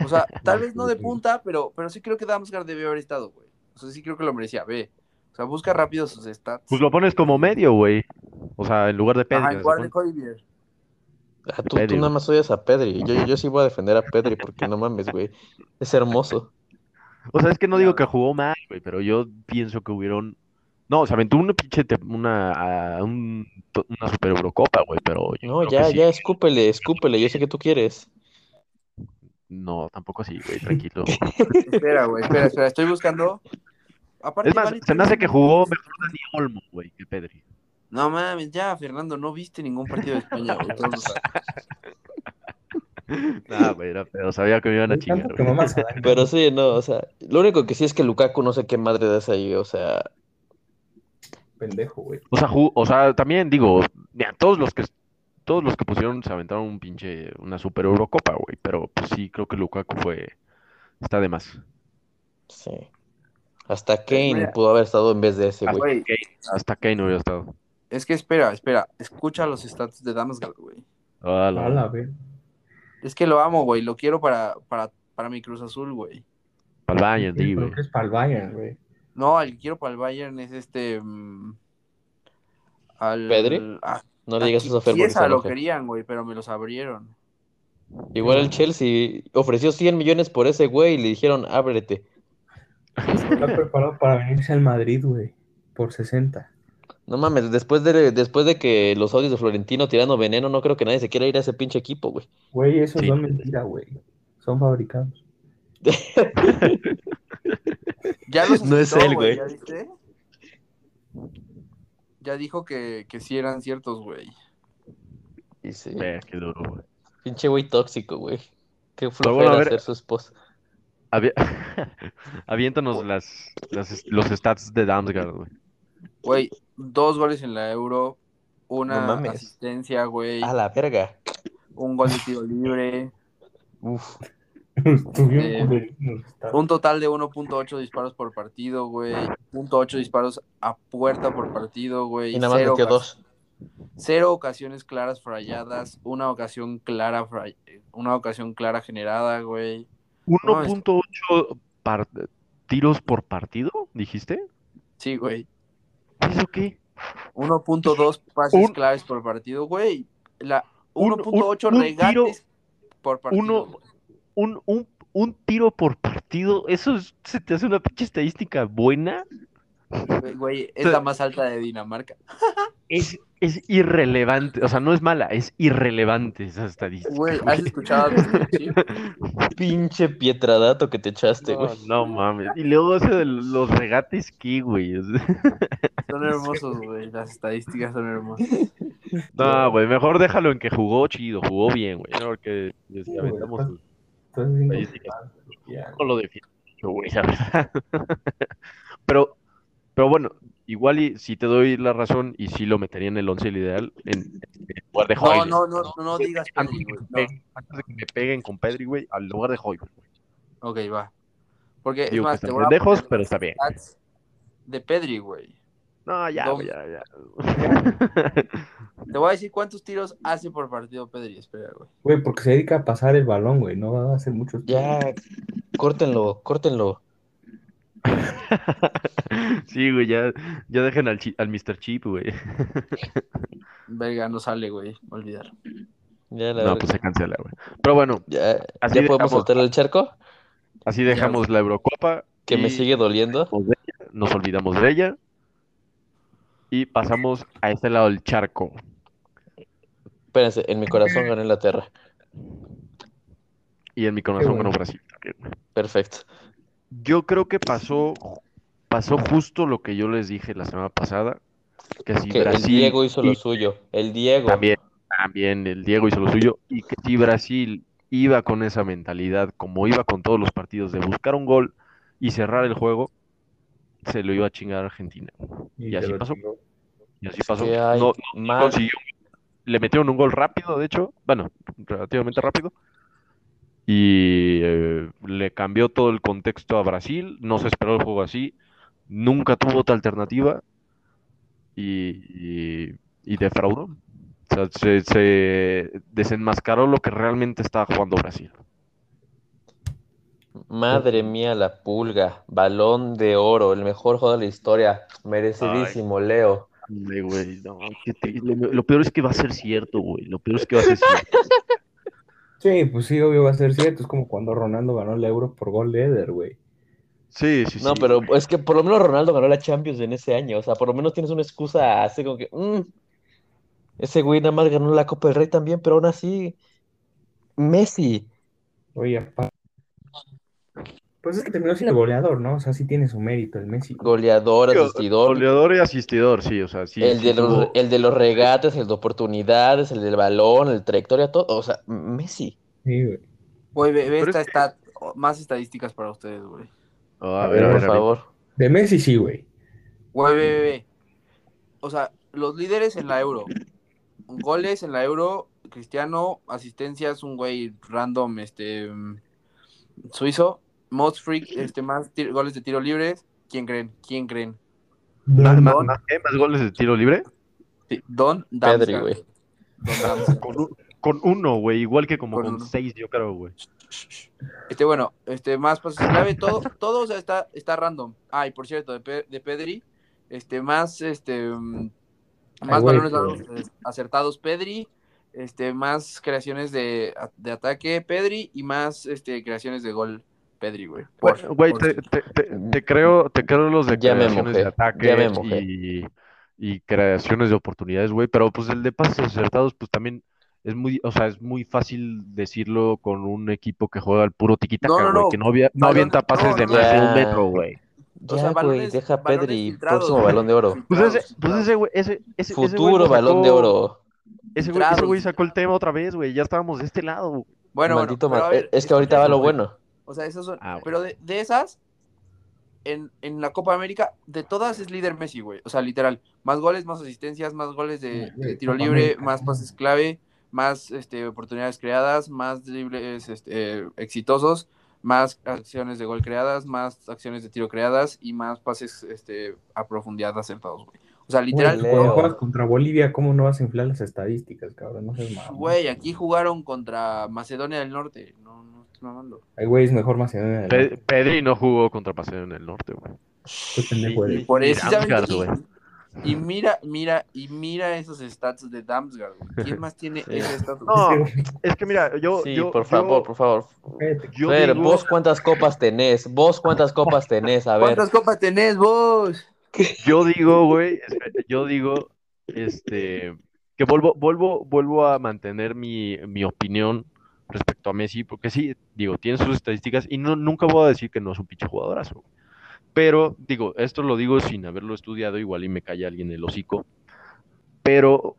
O sea, tal vez no de punta, pero, pero sí creo que Damsgaard debió haber estado, güey. O sea, sí creo que lo merecía. Ve. O sea, busca rápido sus stats. Pues lo pones como medio, güey. O sea, en lugar de Pedri. Ajá, en se lugar de. Ah, tú, Pedri, tú nada más odias a Pedri. Yo, yo sí voy a defender a Pedri porque no mames, güey. Es hermoso. O sea, es que no digo que jugó mal, güey, pero yo pienso que hubieron No, se aventó una pinche, una, a- un- una super Eurocopa, güey, pero yo No, creo que ya, sí. ya, escúpele, escúpele, yo sé que tú quieres. No, tampoco así, güey, tranquilo. Espera, güey, espera, espera, estoy buscando. Aparte, Es más, se me hace que jugó mejor Dani Olmo, güey, que Pedri. No mames, ya, Fernando, no viste ningún partido de España, güey. todos lo saben. Ah, güey, era pedo, sabía que me iban a chingar. Pero sí, no, o sea, lo único que sí es que Lukaku no sé qué madre das ahí, o sea, Pendejo, güey. O sea, o sea, también digo, mira, todos los que todos los que pusieron se aventaron un pinche una super Eurocopa, güey, pero pues sí creo que Lukaku fue está de más. sí. Hasta Kane mira. pudo haber estado en vez de ese, güey. Güey, Hasta Kane hubiera estado. es que espera, espera, escucha los stats de Damsgaard, güey. Ah, la- A la ver. Es que lo amo, güey, lo quiero para, para, para mi Cruz Azul, güey. Pa'l Bayern, Sí, güey. que es para el Bayern, güey. No, el que quiero para el Bayern es este. mm, al, ¿Pedri? a- No le digas eso a Fer se lo querían, güey, pero me los abrieron. Igual el Chelsea ofreció 100 millones por ese güey y le dijeron, ábrete. Está preparado para venirse al Madrid, güey. Por 60. No mames, después de, después de que los audios de Florentino tirando veneno, no creo que nadie se quiera ir a ese pinche equipo, güey. Güey, eso Sí. no es mentira, güey. Son fabricados. Ya los No es él, güey. ¿Ya viste? Ya dijo que, que sí eran ciertos, güey. Y sí, qué duro, güey. pinche güey tóxico, güey. Qué flojera bueno, ser su esposa. Avi- Aviéntanos las, las- los stats de Damsgaard, güey. Güey, dos goles en la Euro, una asistencia, güey, A la verga. un gol de tiro libre, Uf. Estuvieron Eh, un total de 1.8 disparos por partido, güey, 0.8 disparos a puerta por partido, güey. Y nada más cero ocas- dos. Cero ocasiones claras falladas, una ocasión clara, fra- una ocasión clara generada, güey. No, es- 1.8 par- tiros por partido, dijiste. Sí, güey. ¿Eso qué? 1.2 pases Un- claves por partido, güey. La Un- 1.8 un- un regates tiro- por partido. Uno. Un, un, un tiro por partido, ¿eso es- se te hace una pinche estadística buena? Güey, es sea- la más alta de Dinamarca. Es, es irrelevante, o sea, no es mala, es irrelevante esa estadística. Güey, güey. ¿has escuchado? Pinche pietradato que te echaste, No, güey. no mames. Y luego ese de los regates, ¿qué, güey? Son hermosos, güey. Las estadísticas son hermosas. No, güey, mejor déjalo en que jugó chido, jugó bien, güey. ¿no? Porque aventamos. Entonces, no lo defiendo, güey, la verdad. Pero, pero bueno, igual y si te doy la razón y sí lo metería en el 11 el ideal, en, en lugar de No, Hoyle. no, no, no, no digas Antes Pedri, de, que güey. me No. peguen, antes de que me peguen con Pedri, güey, al lugar de Hoyle. güey. Ok, va. Porque, es más, te voy a poner pero está bien. De Pedri, güey. No, ya, ya, ya. Te voy a decir cuántos tiros hace por partido Pedri. Espera, güey. Güey, porque se dedica a pasar el balón, güey. No va a hacer muchos. Ya, córtenlo, córtenlo. Sí, güey, ya, ya dejen al, chi- al Mr. Chip, güey. Verga, no sale, güey. Olvidar. Ya, la No, verga. pues se cancela, güey. Pero bueno, ya, así ya podemos dejamos- soltar el charco, así dejamos la Eurocopa. que me sigue doliendo. Nos olvidamos de ella. Y pasamos a este lado del charco. Espérense, en mi corazón ganó Inglaterra. Y en mi corazón bueno. ganó Brasil. Perfecto. Yo creo que pasó, pasó justo lo que yo les dije la semana pasada. Que si Que el Brasil Diego hizo lo suyo. El Diego. También, también el Diego hizo lo suyo. Y que si Brasil iba con esa mentalidad, como iba con todos los partidos, de buscar un gol y cerrar el juego, se lo iba a chingar a Argentina. Y, así pasó. chingó. Y así pasó. No, no consiguió. Le metieron un gol rápido, de hecho. Bueno, relativamente rápido. Y eh, le cambió todo el contexto a Brasil. No se esperó el juego así. Nunca tuvo otra alternativa. Y, y, y defraudó. O sea, se, se desenmascaró lo que realmente estaba jugando Brasil. Madre mía, la pulga. Balón de oro, el mejor jugador de la historia. Merecidísimo, Leo. Hombre, güey, no, qué triste. Lo, lo peor es que va a ser cierto, güey. Lo peor es que va a ser cierto. Sí, pues sí, obvio va a ser cierto. Es como cuando Ronaldo ganó el Euro por gol de Eder, güey. Sí, sí, No, sí. pero es que por lo menos Ronaldo ganó la Champions en ese año. O sea, por lo menos tienes una excusa así como que. mm, ese güey nada más ganó la Copa del Rey también, pero aún así. Messi. Oye, pa- pues es que terminó siendo goleador, ¿no? O sea, sí tiene su mérito el Messi. Goleador, asistidor. Goleador y asistidor, sí, o sea, sí. el, sí de los, tuvo- el de los regates, el de oportunidades, el del balón, el trayectoria, todo. O sea, Messi. Sí, güey. Güey, ve, esta es que- stat- más estadísticas para ustedes, güey. Ah, A a ver, a ver, Por a ver. favor. De Messi sí, güey. Güey, ve, ve, ve. O sea, los líderes en la Euro. Goles en la Euro, Cristiano, asistencias, un güey random, este, mm, suizo. Most freak, este, más goles de tiro libres. ¿Quién creen? ¿Quién creen? ¿Más, más, Don- más- goles de tiro libre? Sí, Don Pedri, güey. Con, un- con uno, güey, igual que como Con seis, yo creo, güey. Este, bueno, este, más pases clave, todo, todo, o sea, está, está random. Ah, y por cierto, de, Pe- de Pedri, este, más, este, mm, Ay, más balones dados, eh, acertados Pedri, este, más creaciones de, de ataque Pedri y más, este, creaciones de gol Pedri, güey. Güey, te, te- te- te creo, te creo los de Ya creaciones de ataque y, y creaciones de oportunidades, güey, pero pues el de pases acertados, pues también es muy, o sea, es muy fácil decirlo con un equipo que juega al puro tiquitaca, No, no, güey, no. que no, avia- no avienta pases no, de más de un metro, güey. O Ya, sea, güey, deja a Pedri, próximo balón de oro. Pues ese, pues filtrados. ese güey, ese, ese, ese güey Futuro balón de oro. Ese güey, ese güey sacó el tema otra vez, güey, ya estábamos de este lado. Bueno, bueno, Maldito ver, Es que ahorita va lo bueno. O sea, esas son. Ah, bueno. Pero de, de esas, en, en la Copa América, de todas es líder Messi, güey. O sea, literal. Más goles, más asistencias, más goles de, tiro Copa libre, América. más pases clave, más este, oportunidades creadas, más dribles este, eh, exitosos, más acciones de gol creadas, más acciones de tiro creadas y más pases este, a profundidad acertados, güey. O sea, literal, Güey, Cuando Leo. juegas contra Bolivia, ¿cómo no vas a inflar las estadísticas, cabrón? No seas mamón. güey, aquí jugaron contra Macedonia del Norte. No, mamando. Ay, güey, es mejor Macedonia del Pe- Norte. Pedri no jugó contra Paseo en el norte, güey. Y-. Por eso, y, güey. y mira, mira, y mira esos stats de Damsgaard. ¿Quién más tiene Sí. ese estatus? No, es que mira, yo, Sí, yo, por yo- favor, por favor. yo Fer, digo- vos cuántas copas tenés, vos cuántas copas tenés, a ver. ¿Cuántas copas tenés vos? Yo digo, güey, espera, yo digo, este, que vuelvo, vuelvo, vuelvo a mantener mi, mi opinión respecto a Messi, porque sí, digo, tiene sus estadísticas y no, nunca voy a decir que no es un pinche jugadorazo. Pero, digo, esto lo digo sin haberlo estudiado, igual y me calla alguien el hocico, pero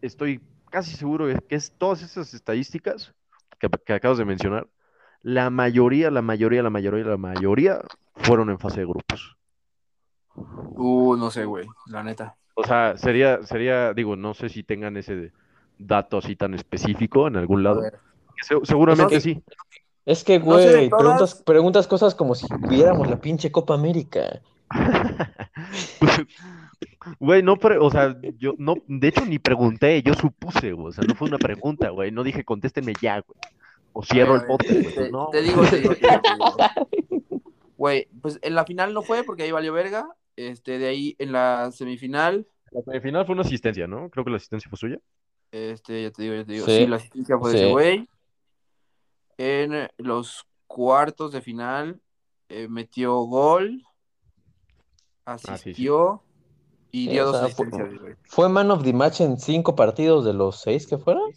estoy casi seguro que es todas esas estadísticas que, que acabas de mencionar, la mayoría, la mayoría, la mayoría, la mayoría fueron en fase de grupos. Uh, no sé, güey, la neta. O sea, sería, sería, digo, no sé si tengan ese dato así tan específico en algún A lado. ver. Se- seguramente Pues, sí. Es que, No sé de güey, todas. preguntas, preguntas cosas como si viéramos la pinche Copa América. Güey, no, pero, o sea, yo no, de hecho ni pregunté, yo supuse, güey, o sea, no fue una pregunta, güey, no dije contéstenme ya, güey. O cierro el podcast, güey. Te, pues no, te güey. digo, te digo. Güey, pues en la final no fue porque ahí valió verga. Este, de ahí en la semifinal, La semifinal fue una asistencia, ¿no? Creo que la asistencia fue suya. este, ya te digo, ya te digo. Sí. Sí, la asistencia fue de ese güey. En los cuartos de final eh, metió gol, Ah, sí, sí. asistió y Sí, dio o dos sea, asistencias. ¿Fue man of the match en cinco partidos de los seis que fueron?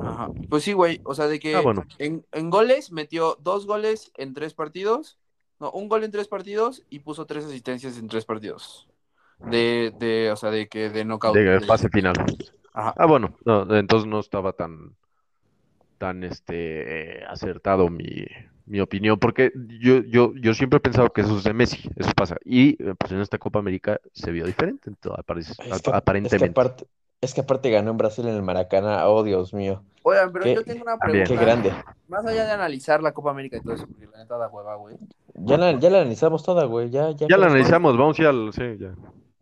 Ajá. Pues sí, güey. O sea, de que Ah, bueno. en, en goles metió dos goles en tres partidos. No, un gol en tres partidos y puso tres asistencias en tres partidos. De, de, o sea, de que de knockout. De de- fase final. Ajá. Ah, bueno, no, entonces no estaba tan, tan, este, eh, acertado mi, mi opinión, porque yo, yo, yo siempre he pensado que eso es de Messi, eso pasa. Y eh, pues en esta Copa América se vio diferente, entonces, Es que, ap- es que aparentemente. aparte, es que aparte ganó en Brasil en el Maracaná. Oh, Dios mío. Oigan, pero Qué- yo tengo una pregunta. Qué grande. Más allá de analizar la Copa América y todo eso, porque la neta da hueva, güey. Ya la, ya la analizamos toda, güey. Ya, ya, Ya la analizamos, vamos a ir al, sí, ya.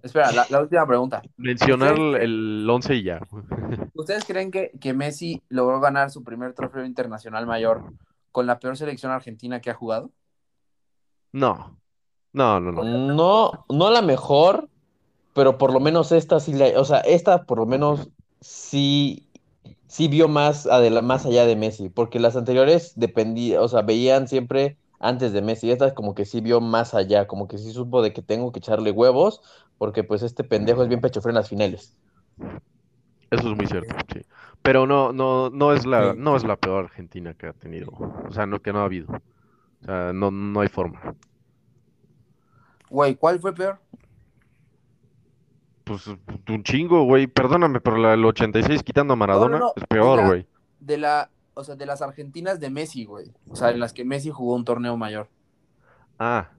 Espera, la, la última pregunta. Mencionar ¿Ustedes- el 11 y ya. ¿Ustedes creen que, que Messi logró ganar su primer trofeo internacional mayor con la peor selección argentina que ha jugado? No, no, no, no. No, no la mejor, pero por lo menos esta sí la, o sea, esta por lo menos sí, sí vio más, adela- más allá de Messi, porque las anteriores dependía, o sea, veían siempre antes de Messi. Esta como que sí vio más allá, como que sí supo de que tengo que echarle huevos, porque pues este pendejo es bien pechofrén en las finales. Eso es muy cierto, sí. Pero no, no, no es la, Sí. no es la peor Argentina que ha tenido. O sea, no, que no ha habido. O sea, no, no hay forma. Güey, ¿cuál fue peor? Pues un chingo, güey. Perdóname, pero la del 86 quitando a Maradona no, es peor, güey. De la, o sea, de las argentinas de Messi, güey. O sea, en las que Messi jugó un torneo mayor. Ah,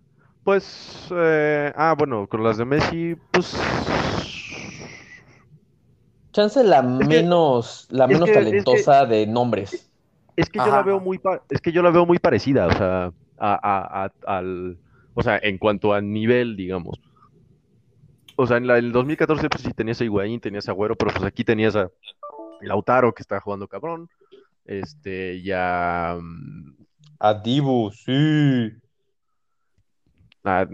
pues, eh, ah, bueno, con las de Messi, pues, Chance la menos, la menos que- es que- talentosa de nombres. es que yo la veo muy, es que yo la veo muy parecida, o sea, a, a- a- al, o sea, en cuanto a nivel, digamos. O sea, en la del 2014 pues sí tenías a Higuaín, tenías a Agüero, pero pues aquí tenías a Lautaro que está jugando cabrón, este, ya, mm, A Dibu, sí. Ah,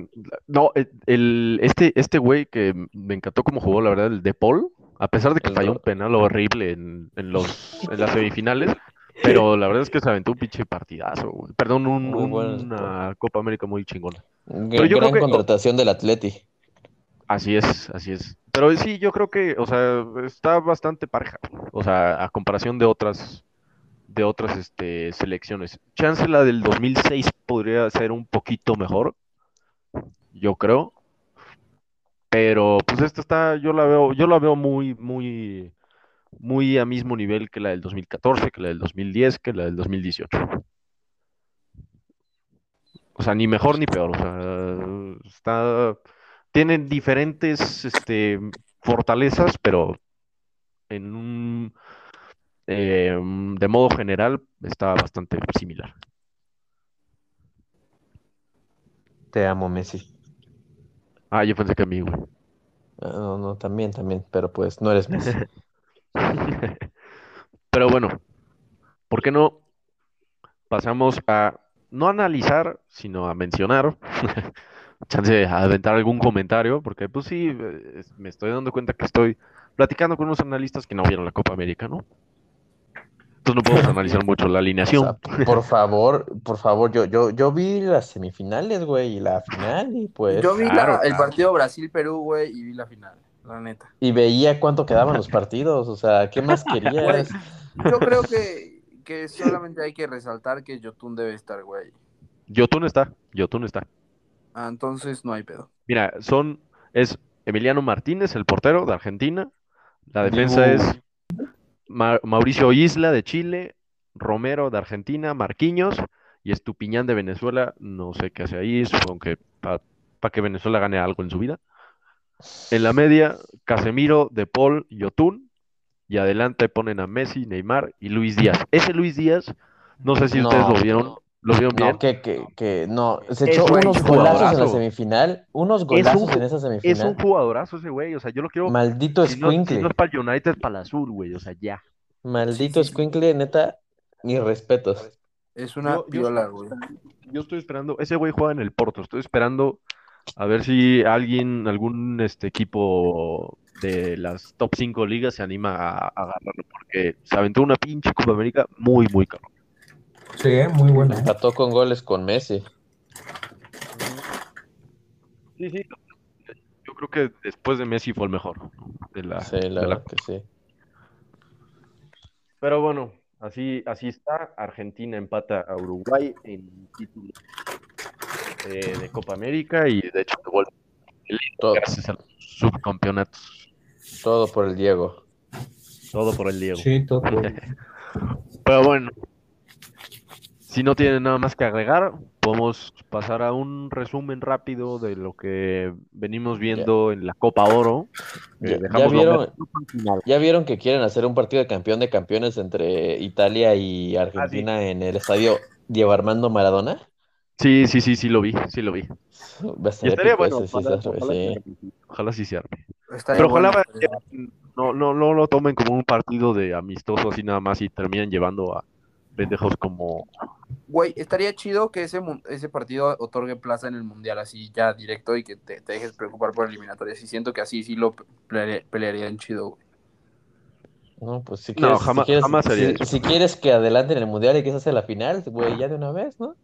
no, el, el- este, este güey que me encantó cómo jugó, la verdad, el De Paul, a pesar de que falló un penal horrible en, en los, en las semifinales, pero la verdad es que se aventó un pinche partidazo, güey. Perdón, un- bueno, una Copa América muy chingona. Gran, yo creo que- contratación del Atleti. Así es, así es. Pero sí, yo creo que, o sea, está bastante pareja, o sea, a comparación de otras, de otras, este, selecciones. Chance la del 2006 podría ser un poquito mejor, yo creo. Pero, pues esta está, yo la veo, yo la veo muy, muy, muy a mismo nivel que la del 2014, que la del 2010, que la del 2018. O sea, ni mejor ni peor. O sea, está, tienen diferentes, este, fortalezas, pero en un, eh, de modo general está bastante similar. Te amo, Messi. Ah, yo pensé que a mí, güey. Ah, No, no, también, también, pero pues no eres Messi. Pero bueno, ¿por qué no pasamos a no analizar, sino a mencionar? Chance de aventar algún comentario, porque pues sí, eh, es- me estoy dando cuenta que estoy platicando con unos analistas que no vieron la Copa América, ¿no? Entonces no podemos analizar mucho la O alineación. sea, por favor, por favor, yo, yo, yo vi las semifinales, güey, y la final, y pues, Yo vi la- claro, el partido Brasil-Perú, güey, y vi la final, la neta. y veía cuánto quedaban los partidos, o sea, ¿qué más querías? Yo creo que, que solamente hay que resaltar que Yotun debe estar, güey. Yotun está, Yotun está. Ah, entonces no hay pedo. Mira, son, es Emiliano Martínez, el portero de Argentina. La defensa Dibu. es Ma- Mauricio Isla de Chile, Romero de Argentina, Marquinhos y Estupiñán de Venezuela. No sé qué hace ahí, supongo que para que Venezuela gane algo en su vida. En la media, Casemiro, De Paul y Yotun. Y adelante ponen a Messi, Neymar y Luis Díaz. Ese Luis Díaz, no sé si No. ustedes lo vieron. ¿Lo vieron bien? No, que, que, que, no, se Es echó un unos golazos en la semifinal, unos golazos un- en esa Es un semifinal. jugadorazo ese güey. O sea, yo lo quiero. Maldito Si no, si escuincle, no es para el United, para el Azul, güey. O sea, ya. maldito Sí, escuincle, neta, mis respetos. Es una Yo- piola, güey. Yo estoy esperando. Ese güey juega en el Porto. Estoy esperando a ver si alguien, algún este equipo de las top 5 ligas se anima a, a agarrarlo. Porque se aventó una pinche Copa América muy, muy cabrón. Sí, muy buena. ¿eh? Empató con goles con Messi. Sí, sí. Yo creo que después de Messi fue el mejor de la, Sí, de la verdad que sí. Pero bueno, así, así está. Argentina empata a Uruguay en título eh, de Copa América y de hecho de vuelta Todo, gracias a los subcampeonatos. todo por el Diego. Todo por el Diego. Sí, todo. Pero bueno, si no tienen nada más que agregar, podemos pasar a un resumen rápido de lo que venimos viendo en la Copa Oro. Eh, Ya, vieron, ya vieron que quieren hacer un partido de campeón de campeones entre Italia y Argentina en el estadio Diego Armando Maradona. Sí, sí, sí, sí lo vi, sí lo vi. Estaría épico bueno, ese, sí, ojalá, sí. ojalá sí se arme. Estaría Pero ojalá bueno, no, no, no lo tomen como un partido de amistoso así nada más y terminen llevando a pendejos como Güey, estaría chido que ese, ese partido otorgue plaza en el mundial así ya directo y que te, te dejes preocupar por eliminatorias. Y siento que así sí lo pelearía- pelearían chido, güey. No, pues si No, quieres, si jamás- quieres, jamás haría si, eso. si quieres que adelanten el mundial y que se hace la final, güey, ya de una vez, ¿no?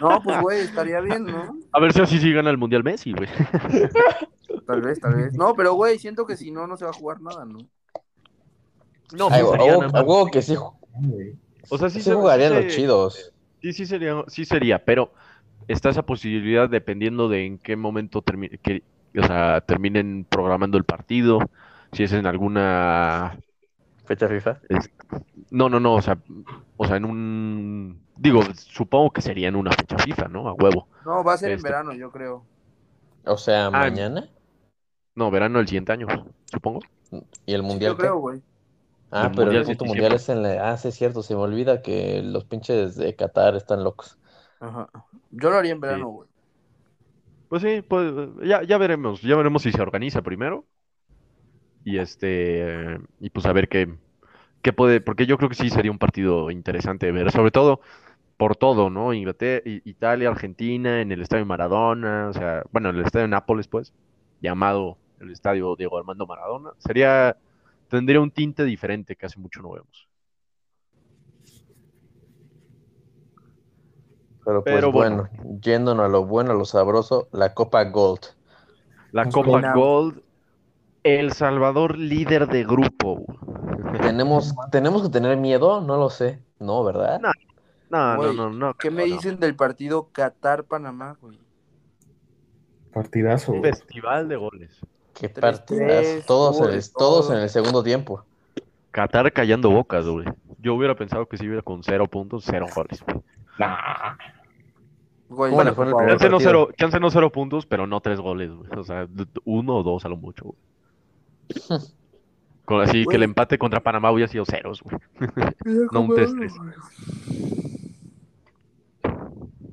No, pues, güey, estaría bien, ¿no? A ver si así sí gana el Mundial Messi, güey. Tal vez, tal vez. No, pero, güey, siento que si no, no se va a jugar nada, ¿no? No, Ay, pues sería nada más- huevo que sí, güey. O sea, sí, sí se- jugarían sí los chidos. Sí, sí sería, sí sería, pero está esa posibilidad dependiendo de en qué momento termine, que, o sea, terminen programando el partido, si es en alguna, Fecha FIFA. no, no, no, o sea, o sea, en un, digo, supongo que sería en una fecha FIFA, ¿no? A huevo. No, va a ser en Este- verano, yo creo. O sea, Ah, mañana. No, verano del siguiente año, supongo. ¿Y el mundial Yo creo, güey. Ah, El pero mundial el diciembre. mundial es en la... Ah, sí, es cierto. Se me olvida que los pinches de Qatar están locos. Ajá. Yo lo haría en verano, güey. Pues sí, pues ya, ya veremos, ya veremos si se organiza primero. Y este, y pues a ver qué, qué puede, porque yo creo que sí sería un partido interesante de ver, sobre todo por todo, ¿no? Inglaterra, Italia, Argentina, en el Estadio Maradona, o sea, bueno, en el Estadio Nápoles, pues, llamado el Estadio Diego Armando Maradona. Sería, tendría un tinte diferente que hace mucho no vemos. Pero pues Pero bueno, bueno. yéndonos a lo bueno, a lo sabroso, la Copa Gold. La Copa. Gold, El Salvador líder de grupo. ¿Tenemos, ¿Tenemos que tener miedo? No lo sé. No, ¿verdad? No. No, no, Güey, no, no. ¿Qué me no, dicen del partido Qatar-Panamá, güey? Partidazo, Un güey. festival de goles. Qué partidas. Todos, en el, todos todo. en el segundo tiempo. Qatar callando bocas, güey. Yo hubiera pensado que si hubiera con cero puntos, cero goles. güey. Nah. Güey, ¿Cómo le por fue en el Chance no, cero, chance no cero puntos, pero no tres goles, güey. O sea, uno o dos a lo mucho, güey. Con- así que el empate contra Panamá hubiera sido ceros, güey. No un cómo- 3-3.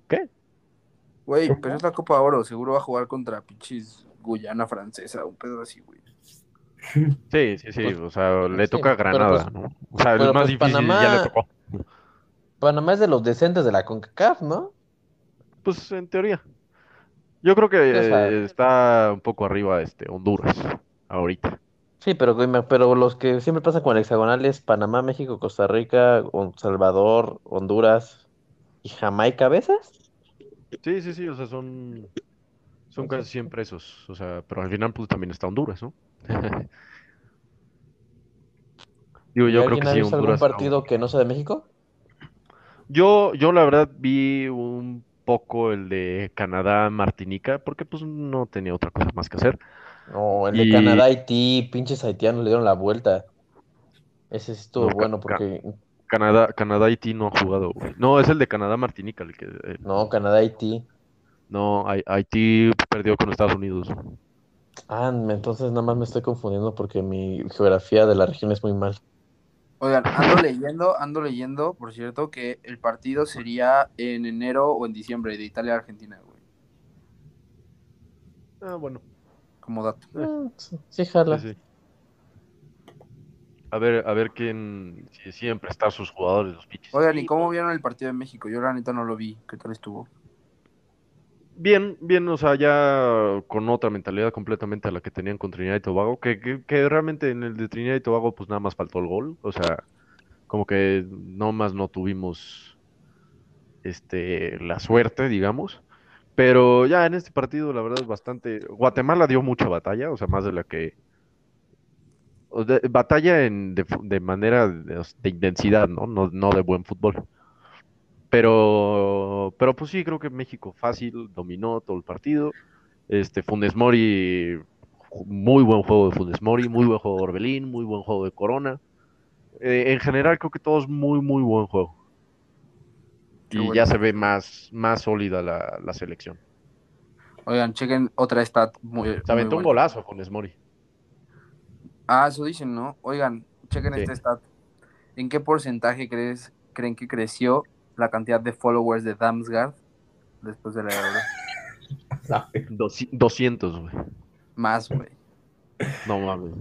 ¿Qué? Güey, pero es la Copa Oro. Seguro va a jugar contra pinches Guyana francesa, un pedo así, güey. Sí, sí, sí. Pues, o sea, le sí, toca a Granada, pues- ¿no? O sea, el más pues difícil ya Panamá- le tocó. Panamá es de los decentes de la CONCACAF, ¿no? Pues en teoría. Yo creo que O sea- eh, está un poco arriba este Honduras ahorita. Sí, pero, pero los que siempre pasan con el hexagonal es Panamá, México, Costa Rica, Salvador, Honduras y Jamaica, ¿a veces? Sí, sí, sí, o sea, son, son casi siempre esos. O sea, pero al final pues también está Honduras, ¿no? Digo, ¿Y yo creo que ha sí, visto algún partido que no sea de México? Yo, yo la verdad vi un poco el de Canadá-Martinica, porque pues no tenía otra cosa más que hacer. No, el de Y- Canadá, Haití, pinches haitianos le dieron la vuelta. Ese sí estuvo No, bueno porque... Canadá, Canadá Haití no ha jugado, güey. No, es el de Canadá-Martinica el que No, Canadá, Haití. No, Hai- Haití perdió con Estados Unidos. Ah, entonces nada más me estoy confundiendo porque mi geografía de la región es muy mal. Oigan, ando leyendo, ando leyendo, por cierto, que el partido sería en enero o en diciembre de Italia a Argentina, güey. Ah, bueno. Como dato. Ah, sí, sí, jala. Sí, sí. A ver, a ver quién, si siempre están sus jugadores, los piches. Oigan, ¿y cómo vieron el partido de México? Yo la neta no lo vi. ¿Qué tal estuvo? Bien, bien, o sea, ya con otra mentalidad completamente a la que tenían con Trinidad y Tobago, que, que, realmente en el de Trinidad y Tobago pues nada más faltó el gol, o sea, como que no más no tuvimos este la suerte, digamos, pero ya en este partido la verdad es bastante, Guatemala dio mucha batalla, o sea, más de la que batalla en, de manera de, de intensidad, ¿no? No, no de buen fútbol. Pero, pero pues sí, creo que México fácil, dominó todo el partido. Este, Funes Mori, ju- muy buen juego de Funes Mori, muy buen juego de Orbelín, muy buen juego de Corona. Eh, en general creo que todos muy, muy buen juego. Qué Y bueno. ya se ve más, más sólida la, la selección. Oigan, chequen otra stat muy, Se muy aventó un golazo Funes Mori. Ah, eso dicen, ¿no? Oigan, chequen Sí. este stat. ¿En qué porcentaje crees, creen que creció la cantidad de followers de Damsgaard después de la Doci- 200, güey. Más, güey. No mames.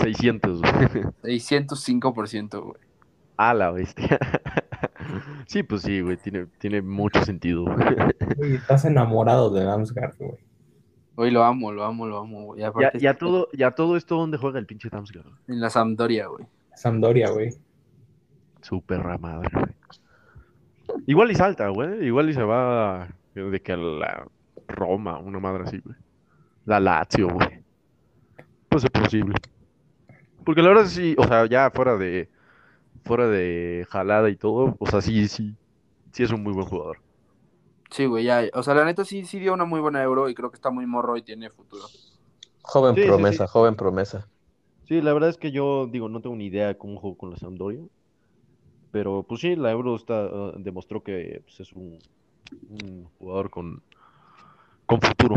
600, güey. 605%, güey. A la bestia. Sí, pues sí, güey, tiene, tiene mucho sentido. güey. Estás enamorado de Damsgaard, güey. Hoy lo amo, lo amo, lo amo, güey. Ya, ya todo, ya todo esto donde juega el pinche Damsgaard. En la Sampdoria, güey. Sampdoria, güey. Súper madre, güey. Igual y salta, güey. Igual y se va de que a la Roma, una madre así, güey. La Lazio, güey. Pues es posible. Porque la verdad sí, o sea, ya fuera de fuera de jalada y todo, o sea, sí, sí, sí es un muy buen jugador. Sí, güey, ya. O sea, la neta sí, sí dio una muy buena euro y creo que está muy morro y tiene futuro. Joven Sí, promesa, sí. joven promesa. Sí, la verdad es que yo digo, no tengo ni idea de cómo jugó con la Sampdoria. Pero pues sí, la Euro está, ah, demostró que pues, es un, un jugador con, con futuro.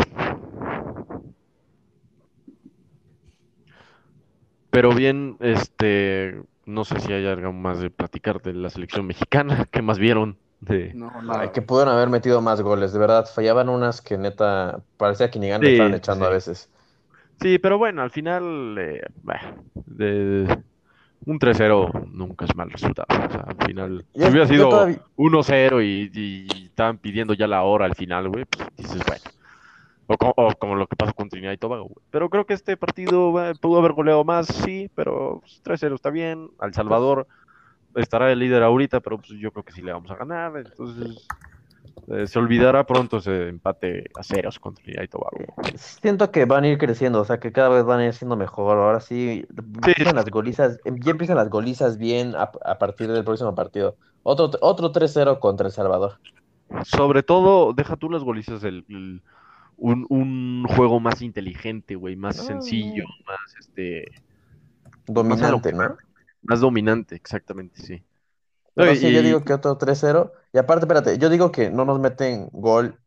Pero bien, este, no sé si hay algo más de platicar de la selección mexicana, ¿qué más vieron? De... No, Ay, nada. que pudieron haber metido más goles, de verdad. Fallaban unas que neta parecía que ni ganas Sí, estaban echando a veces. Sí, pero bueno, al final, eh, bah, de, un 3-0 nunca es mal resultado. O sea, al final, si Yo- hubiera yo sido todavía- 1-0 y, y estaban pidiendo ya la hora al final, güey, pues dices, bueno. O, co- o como lo que pasó con Trinidad y Tobago, güey. Pero creo que este partido bah, pudo haber goleado más, sí, pero pues, 3-0 está bien. Al Salvador estará el líder ahorita, pero pues, yo creo que sí le vamos a ganar. Entonces, eh, se olvidará pronto ese empate a ceros con Trinidad y Tobago. Siento que van a ir creciendo, o sea, que cada vez van a ir siendo mejor. Ahora sí, empiezan las golizas, em, ya empiezan las golizas bien a, a partir del próximo partido. Otro, otro 3-0 contra El Salvador. Sobre todo, deja tú las golizas, el, el- un, un juego más inteligente, güey, más Ah, sencillo, más este, Dominante, Más ¿no? más dominante, exactamente, sí. Pero sí, yo digo que otro 3-0. Y aparte, espérate, yo digo que no nos meten gol.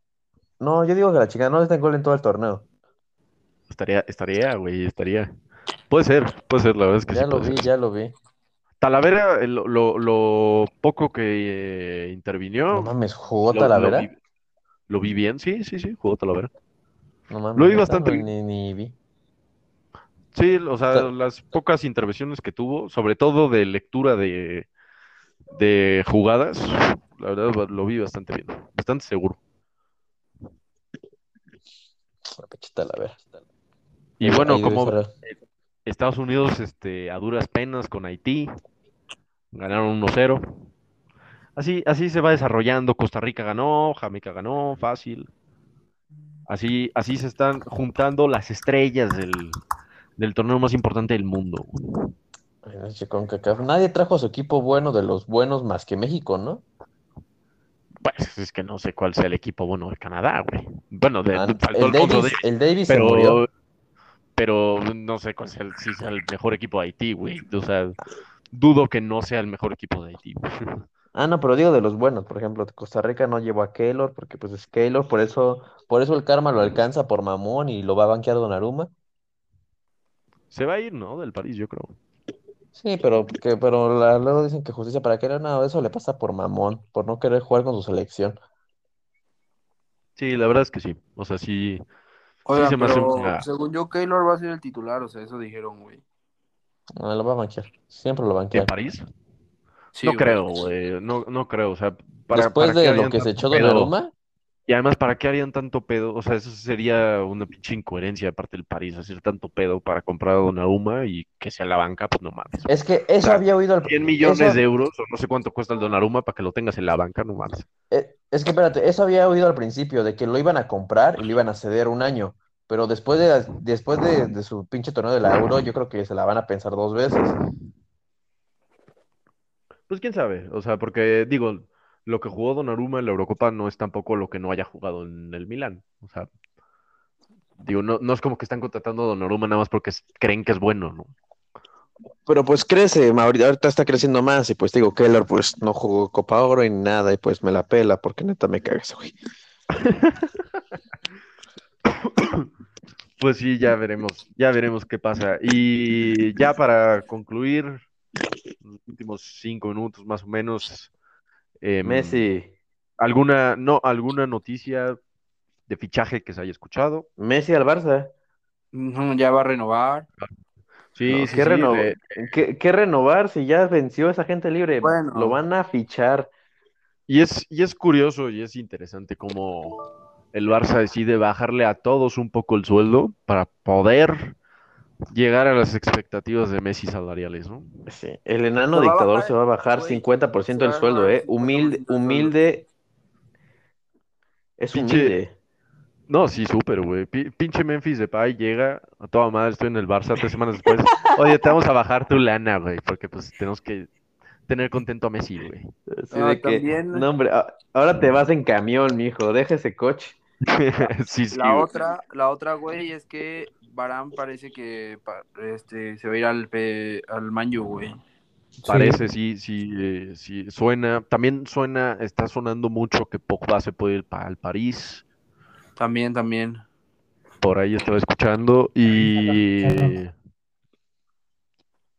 No, yo digo que la chica no nos meten gol en todo el torneo. Estaría, estaría, güey, estaría. Puede ser, puede ser, la verdad es que Ya sí lo vi, ser. ya lo vi. Talavera, el- lo, lo poco que eh, intervinió, No mames, jugó lo, Talavera. lo vi, lo vi bien, sí, sí, sí, jugó Talavera. No mames, Lo vi bastante bien. Ni, ni vi. Sí, o sea, las pocas intervenciones que tuvo, sobre todo de lectura de, de jugadas, la verdad lo vi bastante bien, bastante seguro. Y bueno, ahí como Estados Unidos, este, a duras penas con Haití, ganaron 1-0. Así, así se va desarrollando. Costa Rica ganó, Jamaica ganó, fácil. Así, así se están juntando las estrellas del, del torneo más importante del mundo. CONCACAF. Nadie trajo a su equipo bueno de los buenos más que México, ¿no? Pues es que no sé cuál sea el equipo bueno de Canadá, güey. Bueno, de, Ah, faltó el Alfonso Davis, el Davis se murió. pero, pero no sé cuál sea el, si sea el mejor equipo de Haití, güey. O sea, dudo que no sea el mejor equipo de Haití. güey. Ah, no, pero digo de los buenos. Por ejemplo, Costa Rica no llevó a Keylor porque pues es Keylor, por eso, por eso el karma lo alcanza por mamón y lo va a banquear Donnarumma. Se va a ir, ¿no? Del París, yo creo. Sí, pero, que, pero la- luego dicen que justicia para Keylor, no, eso le pasa por mamón, por no querer jugar con su selección. Sí, la verdad es que sí. O sea, sí. Oigan, se me hace pero una- según yo, Keylor va a ser el titular, o sea, eso dijeron, güey. Ah, lo va a banquear, siempre lo ¿En. París? Sí, no güey. creo, güey. No, no creo. O sea, para, Después ¿para qué de lo que se tanto echó pedo? Donnarumma, Y además, ¿para qué harían tanto pedo? O sea, eso sería una pinche incoherencia de parte del París, hacer tanto pedo para comprar a Donnarumma y que sea la banca, pues no mames. es que eso sea, había oído al 100 millones eso- de euros, o no sé cuánto cuesta el Donnarumma para que lo tengas en la banca, no mames. Eh, Es que espérate, eso había oído al principio, de que lo iban a comprar y lo iban a ceder un año, pero después de, después de, de su pinche torneo de la Euro, yo creo que se la van a pensar dos veces. Pues quién sabe, o sea, porque digo, lo que jugó Donnarumma en la Eurocopa no es tampoco lo que no haya jugado en el Milán. O sea, digo, no, no es como que están contratando a Donnarumma nada más porque creen que es bueno, ¿no? Pero pues crece, ahorita está creciendo más y pues digo, Keylor pues no jugó Copa Oro y nada y pues me la pela porque neta me caga ese güey. Pues sí, ya veremos, ya veremos qué pasa. Y ya para concluir, los últimos cinco minutos más o menos, em, Messi, ¿alguna, no, alguna noticia de fichaje que se haya escuchado? Messi al Barça. Ujú, Ya va a renovar. Sí, No, sí, ¿qué, sí, reno- de- qué- qué renovar si ya venció esa gente libre? Bueno. Lo van a fichar. Y es, y es curioso y es interesante cómo el Barça decide bajarle a todos un poco el sueldo para poder llegar a las expectativas de Messi salariales, ¿no? Sí, el enano Se dictador bajar, se va a bajar güey. 50% Se del sueldo, ¿eh? Humilde, 50% del humilde. Es Pinche- humilde. No, sí, súper, güey. Pi- Pinche Memphis Depay llega a toda madre, estoy en el Barça tres semanas después. Oye, te vamos a bajar tu lana, güey, porque pues tenemos que tener contento a Messi, güey. Así Ah, de que, también- no, hombre, ahora te vas en camión, mijo, deja ese coche. Sí, sí. La güey. otra, la otra, güey, es que Barán parece que este, se va a ir al, P- al Manju, güey. Parece, sí, sí, eh, sí, suena. También suena, está sonando mucho que Pogba se puede ir para el París. También, también. Por ahí estaba escuchando y...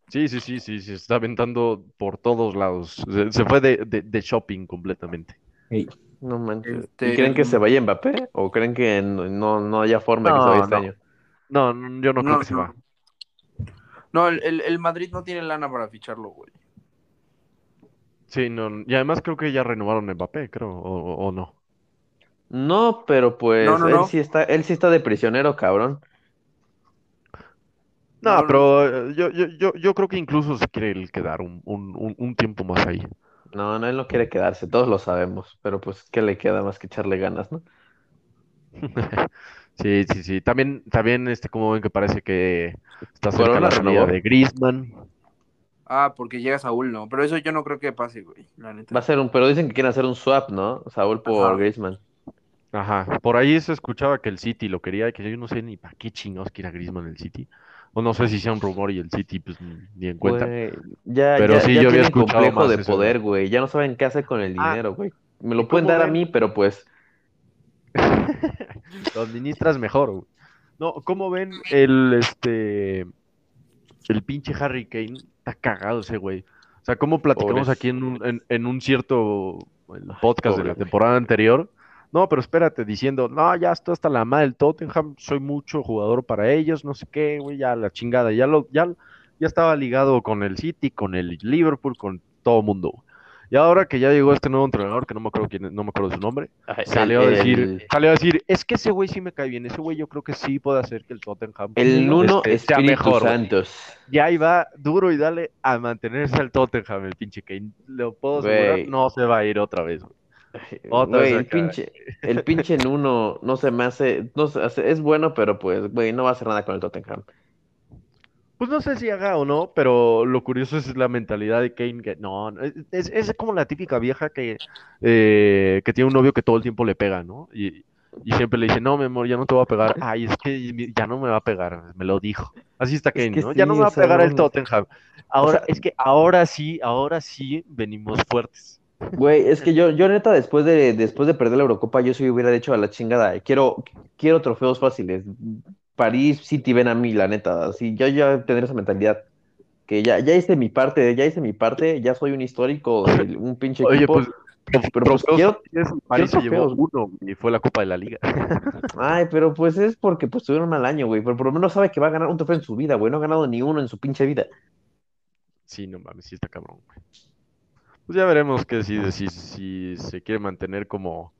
Sí, sí, sí, sí, se está aventando por todos lados. Se, se fue de, de- de shopping completamente. Ey, No manches. Este- ¿Y creen que se vaya Mbappé? ¿O creen que no, no, no haya forma de que se No, vaya este no. año? No, no, yo no creo No, que se no. va. No, el, el- el Madrid no tiene lana para ficharlo, güey. Sí, no, y además creo que ya renovaron Mbappé, creo, o, o no. No, pero pues No, no, él no. sí está, él sí está de prisionero, cabrón. No, pero eh, yo, yo, yo, yo creo que incluso se quiere él quedar un, un, un, un tiempo más ahí. No, no, él no quiere quedarse, todos lo sabemos, pero pues, ¿qué le queda más que echarle ganas, no? Sí, sí, sí. También, también, este, como ven que parece que está cerca la renovó. de Griezmann. Ah, porque llega Saúl, no. Pero eso yo no creo que pase, güey. La neta. Va a ser un, pero dicen que quieren hacer un swap, ¿no? Saúl por Ajá. Griezmann. Ajá. Por ahí se escuchaba que el City lo quería, y que yo no sé ni para qué chingados quiera Griezmann el City. O no sé si sea un rumor y el City, pues, ni en cuenta. Güey, ya, Pero ya, sí, ya yo había escuchado complejo más de eso, poder, güey. Ya no saben qué hacer con el Ah, dinero, güey. Me ¿y lo pueden dar a mí, pero pues, Lo administras mejor, güey. No, ¿cómo ven el, este, el pinche Harry Kane? Está cagado ese güey. O sea, ¿cómo platicamos aquí en un, en, en un cierto podcast de la güey. temporada anterior? No, pero espérate, diciendo, no, ya estoy hasta la madre del Tottenham, soy mucho jugador para ellos, no sé qué, güey, ya la chingada, ya lo, ya, ya estaba ligado con el City, con el Liverpool, con todo mundo. Y ahora que ya llegó este nuevo entrenador, que no me acuerdo quién, no me acuerdo su nombre, Salió el, a decir, el, salió a decir, es que ese güey sí me cae bien, ese güey yo creo que sí puede hacer que el Tottenham el Nuno este, sea mejor. Santos. Ya ahí va duro y dale a mantenerse al Tottenham, el pinche Kane. Lo puedo asegurar, no se va a ir otra vez. güey. Otra Güey, vez el pinche, el pinche Nuno no se me hace, no se hace- es bueno, pero pues, güey, no va a hacer nada con el Tottenham. Pues no sé si haga o no, pero lo curioso es la mentalidad de Kane, que no, es, es- como la típica vieja que, eh, que tiene un novio que todo el tiempo le pega, ¿no? Y, y siempre le dice, no, mi amor, ya no te voy a pegar. Ay, es que ya no me va a pegar, me lo dijo. Así está Es Kane, que ¿no? Ya no me va a sea, pegar el Tottenham. Ahora, sea- es que ahora sí, ahora sí venimos fuertes. Güey, es que yo, yo neta, después de, después de perder la Eurocopa, yo sí hubiera dicho a la chingada, quiero, quiero trofeos fáciles. París, City, ven a mí, la neta. Así, yo ya tendré esa mentalidad. Que ya, ya hice mi parte, ya hice mi parte, ya soy un histórico un pinche Oye, equipo. pues, pero pues quiero, París se llevó uno y fue la Copa de la Liga. Ay, pero pues es porque pues tuvieron un mal año, güey. Pero por lo menos sabe que va a ganar un trofeo en su vida, güey. No ha ganado ni uno en su pinche vida. Sí, no mames, sí está cabrón, güey. Pues ya veremos que si, si, si se quiere mantener como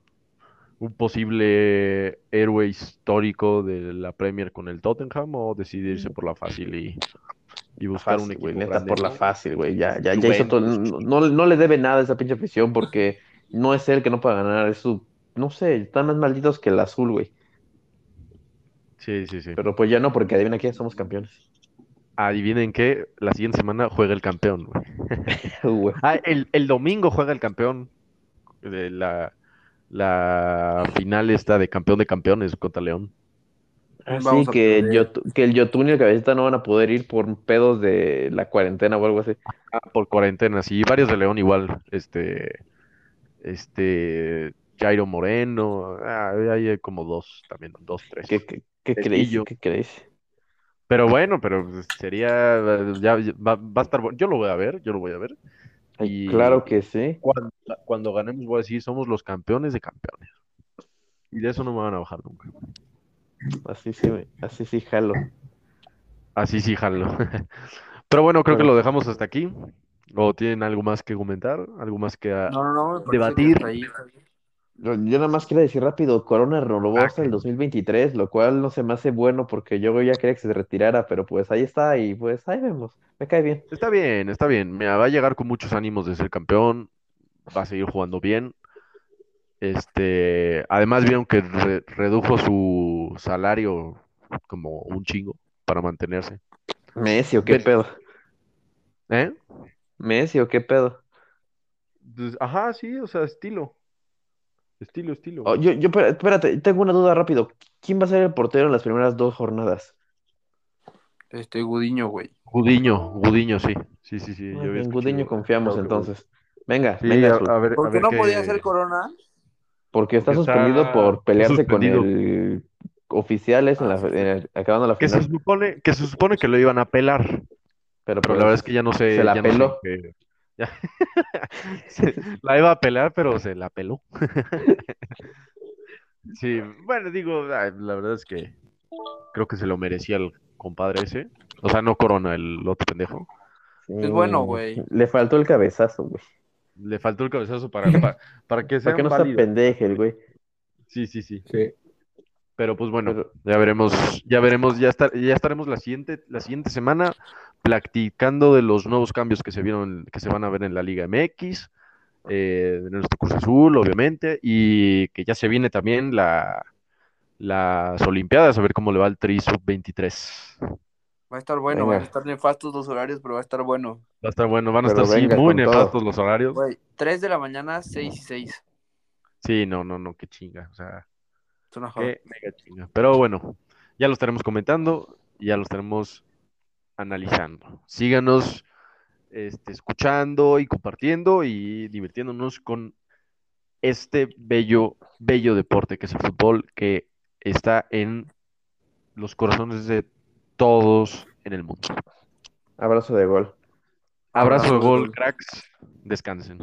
un posible héroe histórico de la Premier con el Tottenham o decidirse por la fácil y, y buscar un equipo güey. Neta, grande, por la ¿no? fácil, güey. Ya, ya, ya hizo todo. No, no, le debe nada a esa pinche afición porque no es él que no pueda ganar. Es su. No sé, están más malditos que el azul, güey. Sí, sí, sí. Pero pues ya no, porque adivina qué, somos campeones. Adivinen qué, la siguiente semana juega el campeón, güey. Güey. Ah, el, el domingo juega el campeón de la, la final esta de campeón de campeones contra León. Así Vamos a que, el Yotun y el Cabecita no van a poder ir por pedos de la cuarentena o algo así. Ah, por cuarentena, sí, varios de León igual, este, este, Jairo Moreno, ah, ahí hay como dos también, dos, tres. ¿Qué, qué, qué crees? ¿Qué crees? Pero bueno, pero sería, ya, ya va, va a estar yo lo voy a ver, yo lo voy a ver. Y- Claro que sí. Cuando, cuando ganemos voy a decir, somos los campeones de campeones. Y de eso no me van a bajar nunca. Así sí, güey. Así sí, jalo. Así sí, jalo. Pero bueno, creo que lo dejamos hasta aquí. ¿O tienen algo más que comentar? ¿Algo más que... a- No, no, no. que Debatir. ahí. Yo nada más quiero decir rápido, Corona renovó Ah, hasta el ¿qué? 2023, lo cual no se me hace bueno porque yo ya quería que se retirara, pero pues ahí está y pues ahí vemos, me cae bien. Está bien, está bien. Mira, va a llegar con muchos ánimos de ser campeón. Va a seguir jugando bien. Este, además vieron que re- redujo su salario como un chingo para mantenerse. Messi o qué Ven- pedo, ¿Eh? Messi o qué pedo. Pues, ajá, sí, o sea, estilo. Estilo, estilo. Oh, yo, yo, espera- espérate, tengo una duda rápido. ¿Quién va a ser el portero en las primeras dos jornadas? Este Gudiño, güey. Gudiño, Gudiño, sí. Sí, sí, sí. yo bien, Gudiño confiamos entonces. Venga, Sí, venga, a, Azul. a ver, a ¿Por qué ver no podía ser Corona? Porque está porque está- suspendido por pelearse con el oficiales en Ah, la, en el- acabando la Que se final. supone, que se supone que lo iban a pelar, Pero, pero pues, la verdad es que ya no sé. se la ya no sé Se- La iba a pelar, pero se la peló. Sí, bueno, digo, la verdad es que creo que se lo merecía el compadre ese. O sea, no Corona, el otro pendejo. Es bueno, güey. Le faltó el cabezazo, güey. Le faltó el cabezazo para, para, para que Para sea que no sea pendeje el güey. Sí, sí, sí. Sí. Pero pues bueno, Pero- ya veremos, ya veremos, ya estar, ya estaremos la siguiente, la siguiente semana platicando de los nuevos cambios que se vieron, que se van a ver en la Liga MX, eh, de nuestro Cruz Azul, obviamente, y que ya se viene también la, las Olimpiadas, a ver cómo le va el Tri Sub-23. Va Va a estar bueno, Venga. van a estar nefastos los horarios, pero va a estar bueno. a estar bueno, van a Pero estar sí, muy todo. nefastos los horarios. Güey, 3 de la mañana, 6 y 6. Sí, no, no, no, qué chinga, o sea, Es una joda. qué mega chinga. Pero bueno, ya lo estaremos comentando, y ya lo estaremos analizando. Síganos este, escuchando y compartiendo y divirtiéndonos con este bello, bello deporte que es el fútbol, que está en los corazones de todos en el mundo. Abrazo de gol. Abrazo de Abrazo de gol, gol. cracks. Descansen.